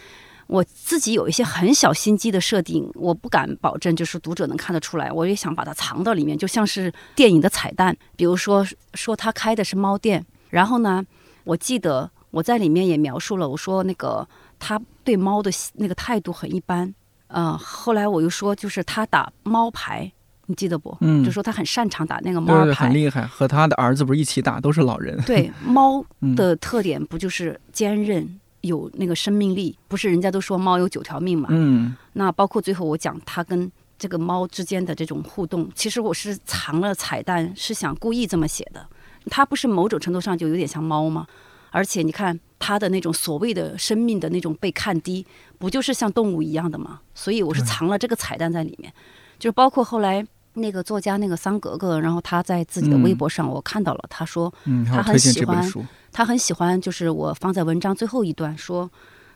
我自己有一些很小心机的设定，我不敢保证就是读者能看得出来，我也想把它藏到里面，就像是电影的彩蛋。比如说说他开的是猫店，然后呢，我记得。我在里面也描述了，我说那个他对猫的那个态度很一般，嗯，后来我又说就是他打猫牌，你记得不？嗯，就说他很擅长打那个猫牌，很厉害。和他的儿子不是一起打，都是老人。对，猫的特点不就是坚韧，有那个生命力？不是人家都说猫有九条命嘛？嗯，那包括最后我讲他跟这个猫之间的这种互动，其实我是藏了彩蛋，是想故意这么写的。他不是某种程度上就有点像猫吗？而且你看他的那种所谓的生命的那种被看低，不就是像动物一样的吗？所以我是藏了这个彩蛋在里面，就是包括后来那个作家那个桑格格，然后他在自己的微博上我看到了，他说他很喜欢，他很喜欢，就是我放在文章最后一段说，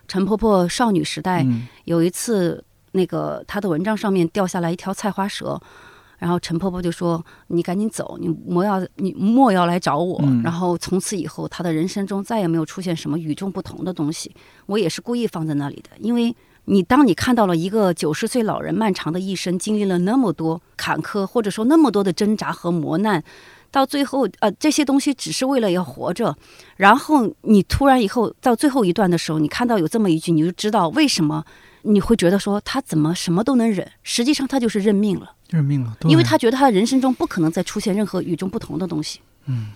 陈婆婆少女时代有一次那个她的文章上面掉下来一条菜花蛇。然后陈婆婆就说：“你赶紧走，你莫要你莫要来找我。”然后从此以后，她的人生中再也没有出现什么与众不同的东西。我也是故意放在那里的，因为你当你看到了一个九十岁老人漫长的一生，经历了那么多坎坷，或者说那么多的挣扎和磨难，到最后，呃，这些东西只是为了要活着。然后你突然以后到最后一段的时候，你看到有这么一句，你就知道为什么你会觉得说他怎么什么都能忍，实际上他就是认命了。认命了，因为他觉得他的人生中不可能再出现任何与众不同的东西。嗯，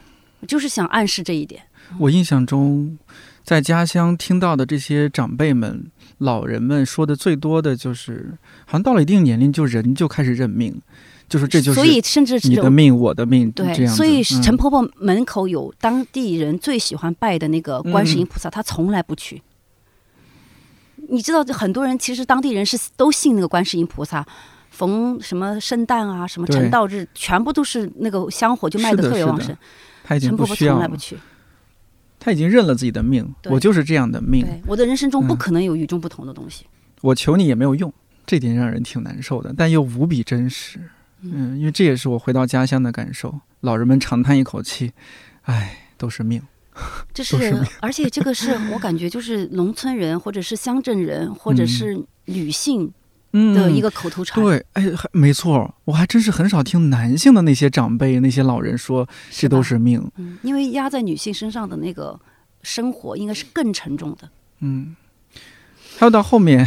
就是想暗示这一点。我印象中，在家乡听到的这些长辈们、老人们说的最多的就是，好像到了一定年龄，就人就开始认命，就是这就是所以甚至你的命，我的命，对，这样所以陈婆婆门口有当地人最喜欢拜的那个观世音菩萨，她从来不去。你知道，很多人其实当地人是都信那个观世音菩萨。逢什么圣诞啊，什么成道日，全部都是那个香火就卖的特别旺盛。陈婆婆从来不去，他已经认了自己的命，我就是这样的命。我的人生中不可能有与众不同的东西。我求你也没有用，这点让人挺难受的，但又无比真实。嗯，因为这也是我回到家乡的感受。老人们长叹一口气，唉，都是命。这是，而且这个是我感觉就是农村人，或者是乡镇人，或者是女性。的一个口头禅，对，哎，没错，我还真是很少听男性的那些长辈、那些老人说这都是命，嗯，因为压在女性身上的那个生活应该是更沉重的，嗯，还有到后面，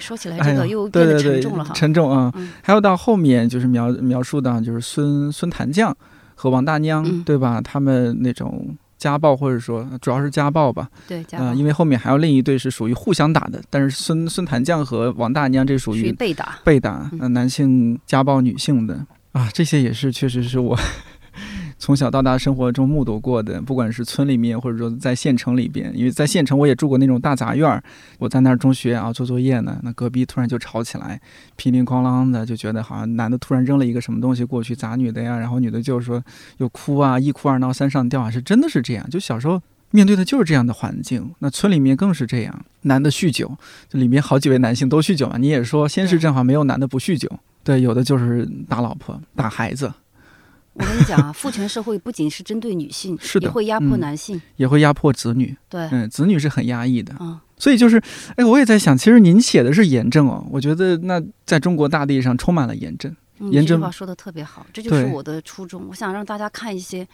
说起来这个又变得沉重了哈，沉重啊，还有到后面就是描描述的，就是孙孙谭将和王大娘，对吧？他们那种。家暴，或者说主要是家暴吧。对，嗯，因为后面还有另一对是属于互相打的，但是孙孙谭将和王大娘这属于被打，被打，那男性家暴女性的啊，这些也是确实是我。从小到大生活中目睹过的，不管是村里面，或者说在县城里边，因为在县城我也住过那种大杂院儿，我在那儿中学啊做作业呢，那隔壁突然就吵起来，乒铃哐啷的，就觉得好像男的突然扔了一个什么东西过去砸女的呀，然后女的就是说又哭啊，一哭二闹三上吊啊，是真的是这样，就小时候面对的就是这样的环境，那村里面更是这样，男的酗酒，这里面好几位男性都酗酒嘛，你也说先是正好没有男的不酗酒，对，有的就是打老婆打孩子。我跟你讲啊，父权社会不仅是针对女性，是的也会压迫嗯男性。也会压迫子女。对，嗯，子女是很压抑的。嗯，所以就是，哎，我也在想，其实您写的是炎症哦，我觉得那在中国大地上充满了炎症。嗯，严正这句话说的特别好，这就是我的初衷。我想让大家看一些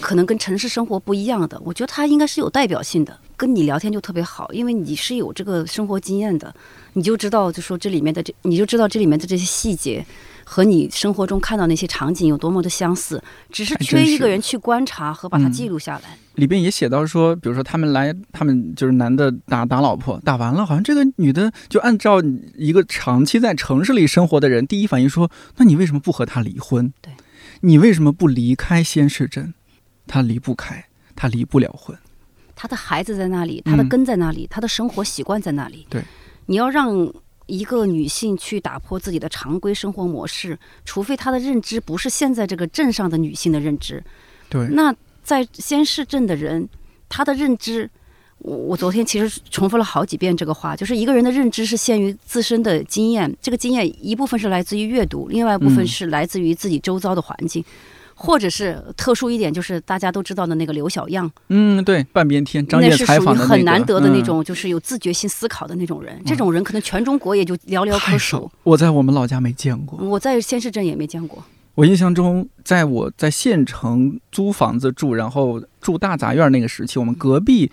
可能跟城市生活不一样的，我觉得它应该是有代表性的。跟你聊天就特别好，因为你是有这个生活经验的，你就知道，就说这里面的这，你就知道这里面的这些细节。和你生活中看到那些场景有多么的相似，只是缺一个人去观察和把它嗯记录下来。里边也写到说，比如说他们来，他们就是男的打打老婆，打完了，好像这个女的就按照一个长期在城市里生活的人，第一反应说，那你为什么不和他离婚？对，你为什么不离开仙市镇？他离不开，他离不了婚。他的孩子在那里，他的嗯根在那里，他的生活习惯在那里。对，你要让一个女性去打破自己的常规生活模式，除非她的认知不是现在这个镇上的女性的认知。对，那在先市镇的人，他的认知，我我昨天其实重复了好几遍这个话，就是一个人的认知是限于自身的经验，这个经验一部分是来自于阅读，另外一部分嗯是来自于自己周遭的环境。或者是特殊一点，就是大家都知道的那个刘小样，嗯，对，半边天，张那是烨采属于很访的那个难得的那嗯种，就是有自觉性思考的那种人。这种人可能全中国也就寥寥可数。，我在我们老家没见过。我在仙市镇也没见过。我印象中，在我在县城租房子住，然后住大杂院那个时期，我们隔壁，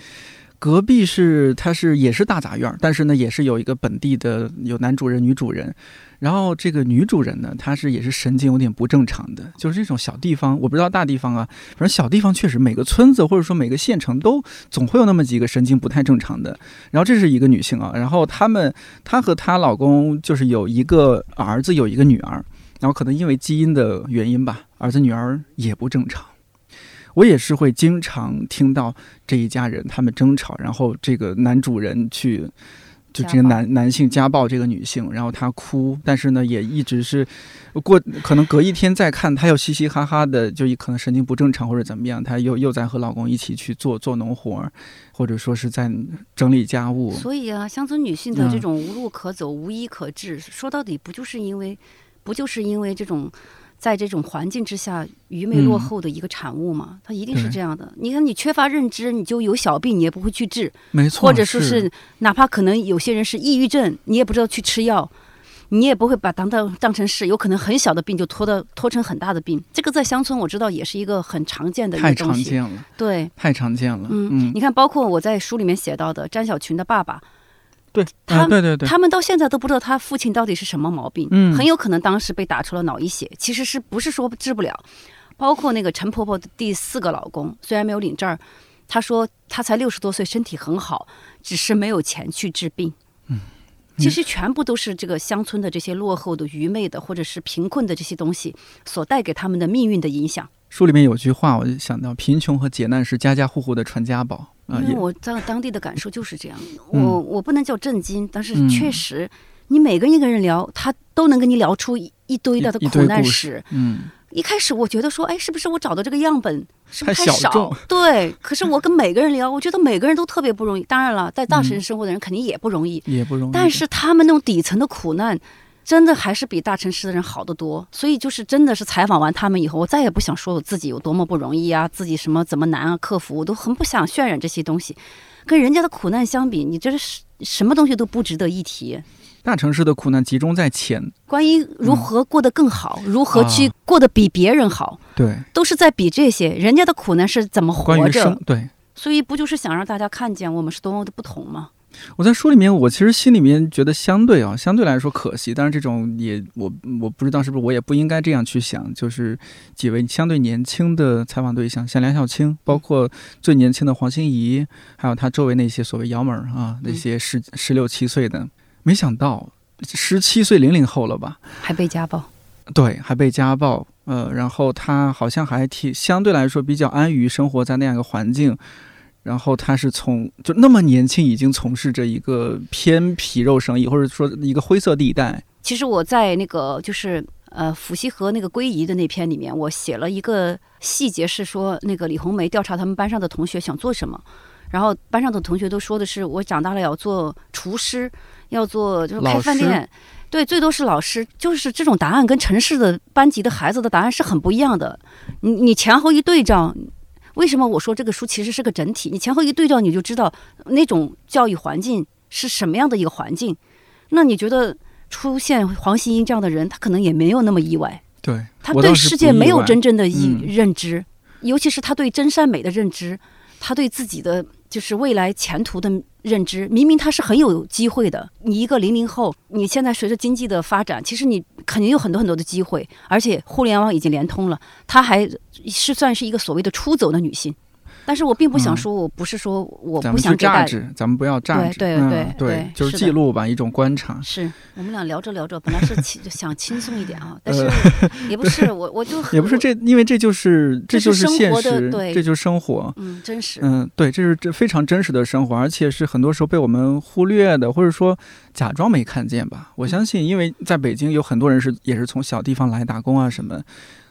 隔壁是它是也是大杂院，但是呢也是有一个本地的有男主人、女主人，然后这个女主人呢，她是也是神经有点不正常的，就是这种小地方，我不知道大地方啊，反正小地方确实每个村子或者说每个县城都总会有那么几个神经不太正常的。然后这是一个女性啊，然后她们她和她老公就是有一个儿子，有一个女儿。然后可能因为基因的原因吧，儿子女儿也不正常。我也是会经常听到这一家人他们争吵，然后这个男主人去，就这个男男性家暴这个女性，然后她哭，但是呢也一直是过，可能隔一天再看，她又嘻嘻哈哈的，就可能神经不正常或者怎么样，她又又在和老公一起去做做农活儿，或者说是在整理家务。所以啊，乡村女性的这嗯种无路可走、无依可治，说到底不就是因为，不就是因为这种，在这种环境之下愚昧落嗯后的一个产物嘛？它一定是这样的。你看，你缺乏认知，你就有小病，你也不会去治，没错，或者说是哪怕可能有些人是抑郁症，你也不知道去吃药。你也不会把当当当成是，有可能很小的病就拖到拖成很大的病。这个在乡村我知道也是一个很常见的一太个东西。常见了，对，太常见了。嗯嗯，你看，包括我在书里面写到的詹小群的爸爸，对，他啊，对对对，他们到现在都不知道他父亲到底是什么毛病，嗯很有可能当时被打出了脑溢血，其实是不是说治不了？包括那个陈婆婆的第四个老公，虽然没有领证儿，她说她才六十多岁，身体很好，只是没有钱去治病。嗯其实全部都是这个乡村的这些落后的、愚昧的，或者是贫困的这些东西所带给他们的命运的影响。书里面有句话，我就想到贫穷和劫难是家家户户的传家宝因为我在当地的感受就是这样，嗯我我不能叫震惊，但是嗯确实，你每跟一个人聊，他都能跟你聊出一一堆的苦难史。嗯，一开始我觉得说，哎，是不是我找的这个样本是不是太太少？对，可是我跟每个人聊，我觉得每个人都特别不容易。当然了，在大城嗯市生活的人肯定也不容易，也不容易。但是他们那种底层的苦难。真的还是比大城市的人好得多，所以就是真的是采访完他们以后，我再也不想说我自己有多么不容易啊，自己什么怎么难啊克服，我都很不想渲染这些东西。跟人家的苦难相比，你这是什么东西都不值得一提。大城市的苦难集中在钱，关于如何过得更好，如何去啊过得比别人好，对，都是在比这些。人家的苦难是怎么关于活着生，，对。所以不就是想让大家看见我们是多么的不同吗？我在书里面，我其实心里面觉得相对啊，相对来说可惜。但是这种也我我不知道是不是我也不应该这样去想。就是几位相对年轻的采访对象，像梁晓青，包括最年轻的黄欣怡，还有他周围那些所谓幺门儿啊，那些十十六七岁的，没想到十七岁零零后了吧？还被家暴，对，还被家暴，呃，然后他好像还挺相对来说比较安于生活在那样一个环境，然后他是从就那么年轻已经从事着一个偏皮肉生意，或者说一个灰色地带，其实我在那个就是呃伏羲和那个归仪的那篇里面，我写了一个细节，是说那个李红梅调查他们班上的同学想做什么，然后班上的同学都说的是我长大了要做厨师，要做就是开饭店，对，最多是老师，就是这种答案跟城市的班级的孩子的答案是很不一样的。你你前后一对照，为什么我说这个书其实是个整体？你前后一对照，你就知道那种教育环境是什么样的一个环境。那你觉得出现黄新英这样的人，他可能也没有那么意外。对，他对世界没有真正的意认知，尤其是他对真善美的认知，他对自己的就是未来前途的。认知明明他是很有机会的。你一个零零后，你现在随着经济的发展，其实你肯定有很多很多的机会，而且互联网已经连通了，他还是算是一个所谓的出走的女性。但是我并不想说，我不是说我不想榨汁，咱们不要榨汁，对对对，就是记录吧，一种观察。是我们俩聊着聊着，本来是轻想轻松一点啊，但是 也不是，我我就也不是这，因为这就是这就是现实，对，这就是生活，嗯，真实，嗯，对，这是这非常真实的生活，而且是很多时候被我们忽略的，或者说假装没看见吧。我相信，因为在北京有很多人是也是从小地方来打工啊什么。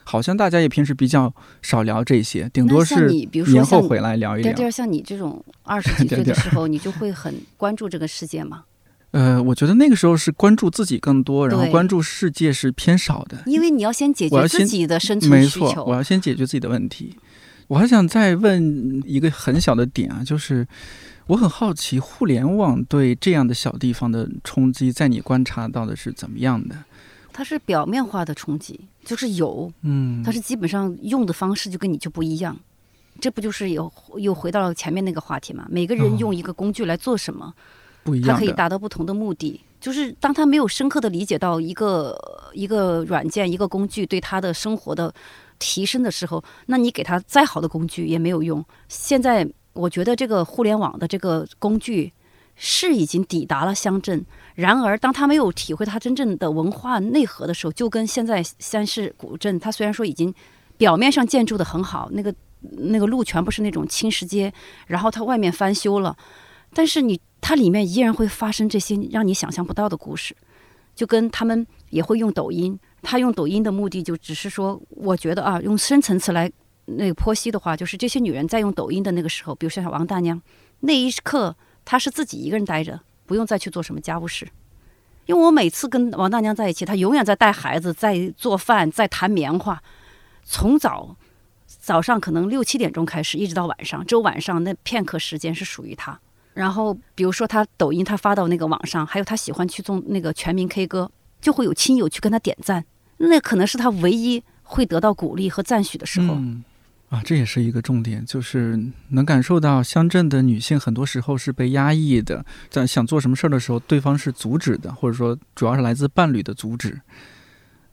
好像大家也平时比较少聊这些，顶多是年后回来聊一聊。对，像你这种二十几岁的 时候，你就会很关注这个世界吗？呃，我觉得那个时候是关注自己更多，然后关注世界是偏少的。因为你要先解决自己的生存需求，我要先解决自己的问题。我还想再问一个很小的点啊，就是我很好奇，互联网对这样的小地方的冲击，在你观察到的是怎么样的？它是表面化的冲击，就是有，嗯，它是基本上用的方式就跟你就不一样，这不就是又又回到了前面那个话题嘛？每个人用一个工具来做什么，不一样，它可以达到不同的目的。就是当他没有深刻的理解到一个一个软件、一个工具对他的生活的提升的时候，那你给他再好的工具也没有用。现在我觉得这个互联网的这个工具是已经抵达了乡镇。然而，当他没有体会他真正的文化内核的时候，就跟现在三市古镇，他虽然说已经表面上建筑的很好，那个那个路全部是那种青石街，然后它外面翻修了，但是你它里面依然会发生这些让你想象不到的故事。就跟他们也会用抖音，他用抖音的目的就只是说，我觉得啊，用深层次来那个剖析的话，就是这些女人在用抖音的那个时候，比如像王大娘，那一刻她是自己一个人待着。不用再去做什么家务事，因为我每次跟王大娘在一起，她永远在带孩子，在做饭，在弹棉花，从早早上可能六七点钟开始，一直到晚上，只有晚上那片刻时间是属于她。然后比如说她抖音，她发到那个网上，还有她喜欢去做那个全民 K 歌，就会有亲友去跟她点赞，那可能是她唯一会得到鼓励和赞许的时候。啊，这也是一个重点，就是能感受到乡镇的女性很多时候是被压抑的，在想做什么事儿的时候，对方是阻止的，或者说主要是来自伴侣的阻止。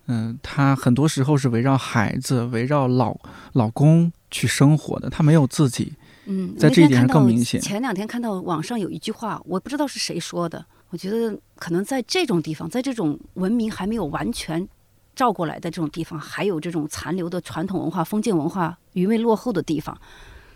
嗯，她很多时候是围绕孩子、围绕老老公去生活的，她没有自己。嗯，在这一点上更明显。前两天看到网上有一句话，我不知道是谁说的，我觉得可能在这种地方，在这种文明还没有完全。照过来的这种地方，还有这种残留的传统文化、封建文化余味落后的地方，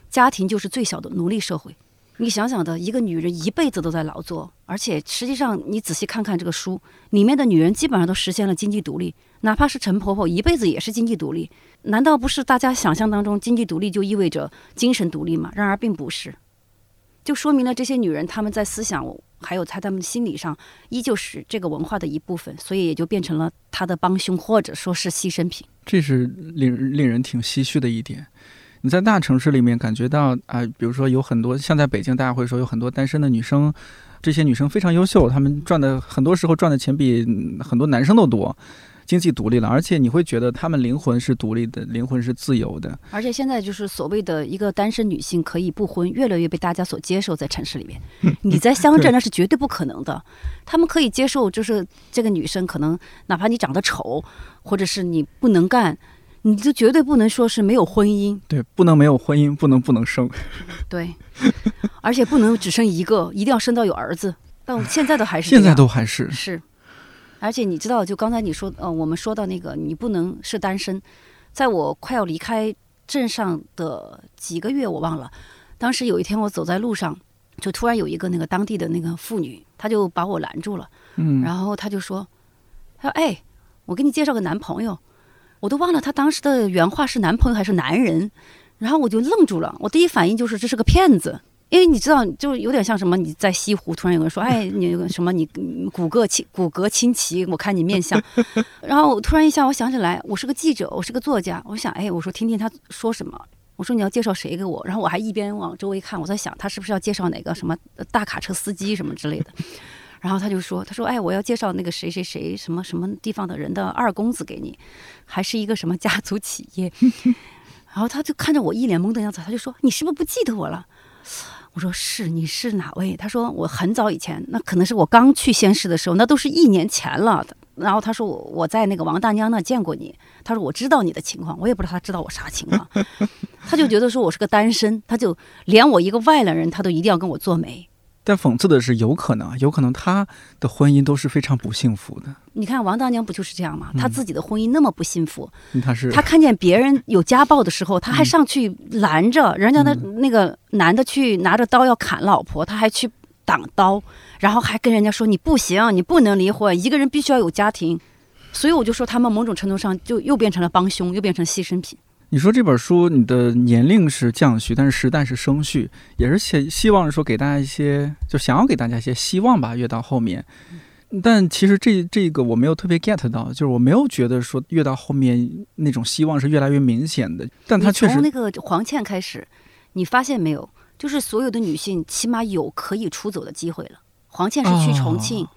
家庭就是最小的奴隶社会。你想想的，一个女人一辈子都在劳作，而且实际上你仔细看看这个书里面的女人，基本上都实现了经济独立。哪怕是陈婆婆，一辈子也是经济独立。难道不是大家想象当中经济独立就意味着精神独立吗？然而并不是。就说明了这些女人，她们在思想还有他，他们心理上，依旧是这个文化的一部分，所以也就变成了他的帮凶，或者说是牺牲品。这是令令人挺唏嘘的一点。你在大城市里面感觉到啊，比如说有很多像在北京，大家会说有很多单身的女生，这些女生非常优秀，她们赚的很多时候赚的钱比很多男生都多。经济独立了，而且你会觉得他们灵魂是独立的，灵魂是自由的。而且现在就是所谓的一个单身女性可以不婚，越来越被大家所接受，在城市里面。你在乡镇那是绝对不可能的。他们可以接受，就是这个女生可能哪怕你长得丑，或者是你不能干，你就绝对不能说是没有婚姻。对，不能没有婚姻，不能不能生。对，而且不能只生一个，一定要生到有儿子。但现在都还是现在都还是是。而且你知道，就刚才你说，呃，我们说到那个，你不能是单身。在我快要离开镇上的几个月，我忘了。当时有一天，我走在路上，就突然有一个那个当地的那个妇女，她就把我拦住了。嗯。然后她就说：“她说，哎，我给你介绍个男朋友。”我都忘了她当时的原话是男朋友还是男人。然后我就愣住了，我第一反应就是这是个骗子。因为你知道，就有点像什么，你在西湖突然有人说，哎，你什么你骨骼清骨骼清奇，我看你面相，然后我突然一下我想起来，我是个记者，我是个作家，我想，哎，我说听听他说什么。我说你要介绍谁给我？然后我还一边往周围看，我在想他是不是要介绍哪个什么大卡车司机什么之类的。然后他就说：“他说哎，我要介绍那个谁谁谁什么什么地方的人的二公子给你，还是一个什么家族企业。”然后他就看着我一脸懵的样子，他就说：“你是不是不记得我了？”我说：“是，你是哪位？”他说：“我很早以前，那可能是我刚去仙市的时候，那都是一年前了。”然后他说：“我我在那个王大娘那见过你。”他说：“我知道你的情况，我也不知道他知道我啥情况。”他就觉得说我是个单身，他就连我一个外来人，他都一定要跟我做媒。但讽刺的是，有可能，有可能他的婚姻都是非常不幸福的。你看王大娘不就是这样吗？她自己的婚姻那么不幸福，他是她看见别人有家暴的时候，她还上去拦着人家的那个男的去拿着刀要砍老婆，她还去挡刀，然后还跟人家说你不行，你不能离婚，一个人必须要有家庭。所以我就说，他们某种程度上就又变成了帮凶，又变成牺牲品。你说这本书，你的年龄是降序，但是时代是升序，也是希希望说给大家一些，就想要给大家一些希望吧。越到后面，但其实这这个我没有特别 get 到，就是我没有觉得说越到后面那种希望是越来越明显的。但他确实从那个黄倩开始，你发现没有？就是所有的女性起码有可以出走的机会了。黄倩是去重庆，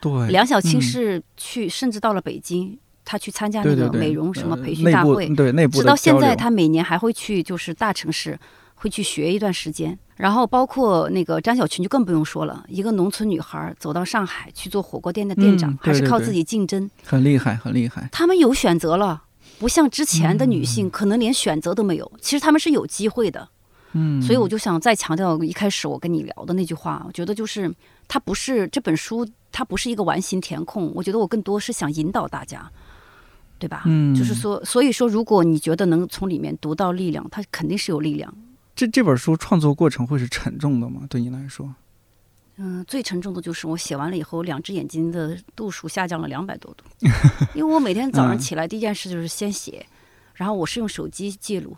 对，梁小青是去，甚至到了北京。他去参加那个美容什么培训大会，对内部直到现在，他每年还会去，就是大城市会去学一段时间。然后包括那个张小群就更不用说了，一个农村女孩走到上海去做火锅店的店长，还是靠自己竞争，很厉害，很厉害。他们有选择了，不像之前的女性，可能连选择都没有。其实他们是有机会的，嗯。所以我就想再强调一开始我跟你聊的那句话，我觉得就是它不是这本书，它不是一个完形填空。我觉得我更多是想引导大家。对吧？嗯，就是说，所以说，如果你觉得能从里面读到力量，它肯定是有力量。这这本书创作过程会是沉重的吗？对你来说？嗯，最沉重的就是我写完了以后，两只眼睛的度数下降了两百多度，因为我每天早上起来第一件事就是先写，然后我是用手机记录，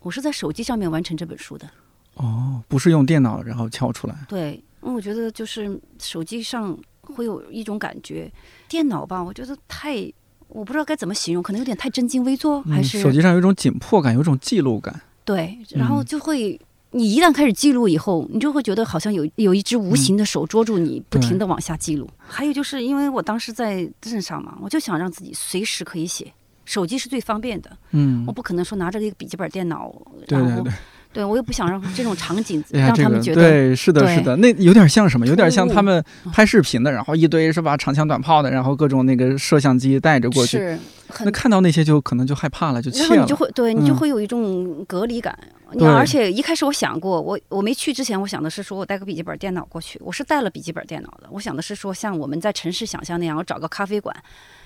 我是在手机上面完成这本书的。哦，不是用电脑然后敲出来？对，因为我觉得就是手机上会有一种感觉，电脑吧，我觉得太。我不知道该怎么形容，可能有点太正襟危坐，还是手机上有一种紧迫感，有种记录感。对，然后就会，你一旦开始记录以后，你就会觉得好像有有一只无形的手捉住你，不停的往下记录。还有就是因为我当时在镇上嘛，我就想让自己随时可以写，手机是最方便的。嗯，我不可能说拿着一个笔记本电脑，对对对。对，我也不想让这种场景让他们觉得对，是的，是的，那有点像什么？有点像他们拍视频的，然后一堆是吧，长枪短炮的，然后各种那个摄像机带着过去。是，那看到那些就可能就害怕了，就然后你就会对你就会有一种隔离感。你而且一开始我想过，我我没去之前，我想的是说我带个笔记本电脑过去。我是带了笔记本电脑的。我想的是说，像我们在城市想象那样，我找个咖啡馆，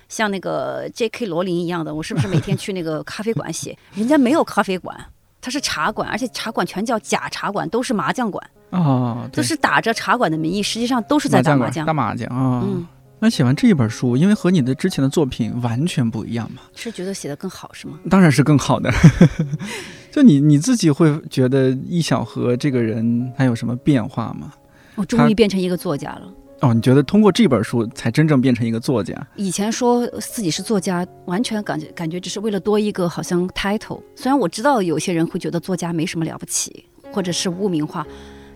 像那个 J.K. 罗琳一样的，我是不是每天去那个咖啡馆写？人家没有咖啡馆。它是茶馆，而且茶馆全叫假茶馆，都是麻将馆啊，就是打着茶馆的名义，实际上都是在打麻将。打麻将啊，嗯。那写完这一本书，因为和你的之前的作品完全不一样嘛，是觉得写的更好是吗？当然是更好的。就你你自己会觉得易小河这个人他有什么变化吗？我终于变成一个作家了。哦，你觉得通过这本书才真正变成一个作家？以前说自己是作家，完全感觉感觉只是为了多一个好像 title。虽然我知道有些人会觉得作家没什么了不起，或者是污名化，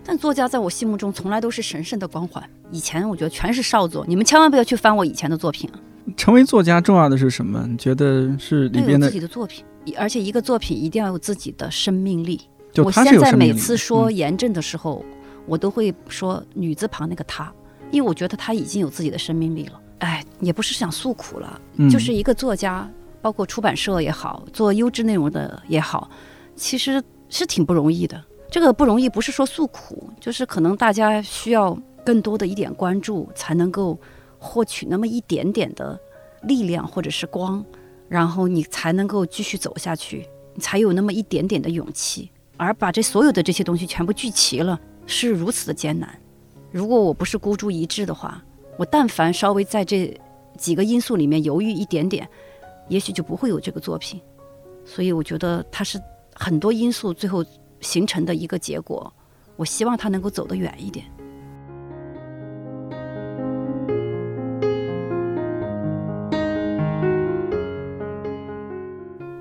但作家在我心目中从来都是神圣的光环。以前我觉得全是少作，你们千万不要去翻我以前的作品啊！成为作家重要的是什么？你觉得是里边的自己的作品，而且一个作品一定要有自己的生命力。就我现在每次说严正的时候，我都会说女字旁那个他。因为我觉得他已经有自己的生命力了，哎，也不是想诉苦了，就是一个作家，包括出版社也好，做优质内容的也好，其实是挺不容易的。这个不容易不是说诉苦，就是可能大家需要更多的一点关注，才能够获取那么一点点的力量或者是光，然后你才能够继续走下去，你才有那么一点点的勇气。而把这所有的这些东西全部聚齐了，是如此的艰难。如果我不是孤注一掷的话，我但凡稍微在这几个因素里面犹豫一点点，也许就不会有这个作品。所以我觉得它是很多因素最后形成的一个结果。我希望它能够走得远一点。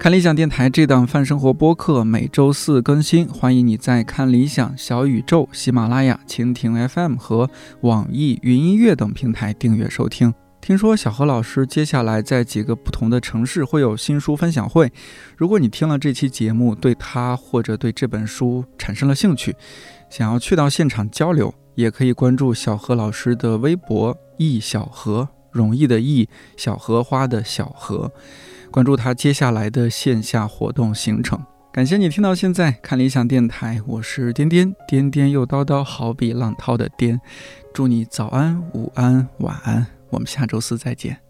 看理想电台这档泛生活播客每周四更新，欢迎你在看理想、小宇宙、喜马拉雅、蜻蜓 FM 和网易云音乐等平台订阅收听。听说小何老师接下来在几个不同的城市会有新书分享会，如果你听了这期节目，对他或者对这本书产生了兴趣，想要去到现场交流，也可以关注小何老师的微博“易小何”，容易的易，小荷花的小荷。关注他接下来的线下活动行程。感谢你听到现在，看理想电台，我是颠颠，颠颠又叨叨，好比浪涛的颠。祝你早安、午安、晚安，我们下周四再见。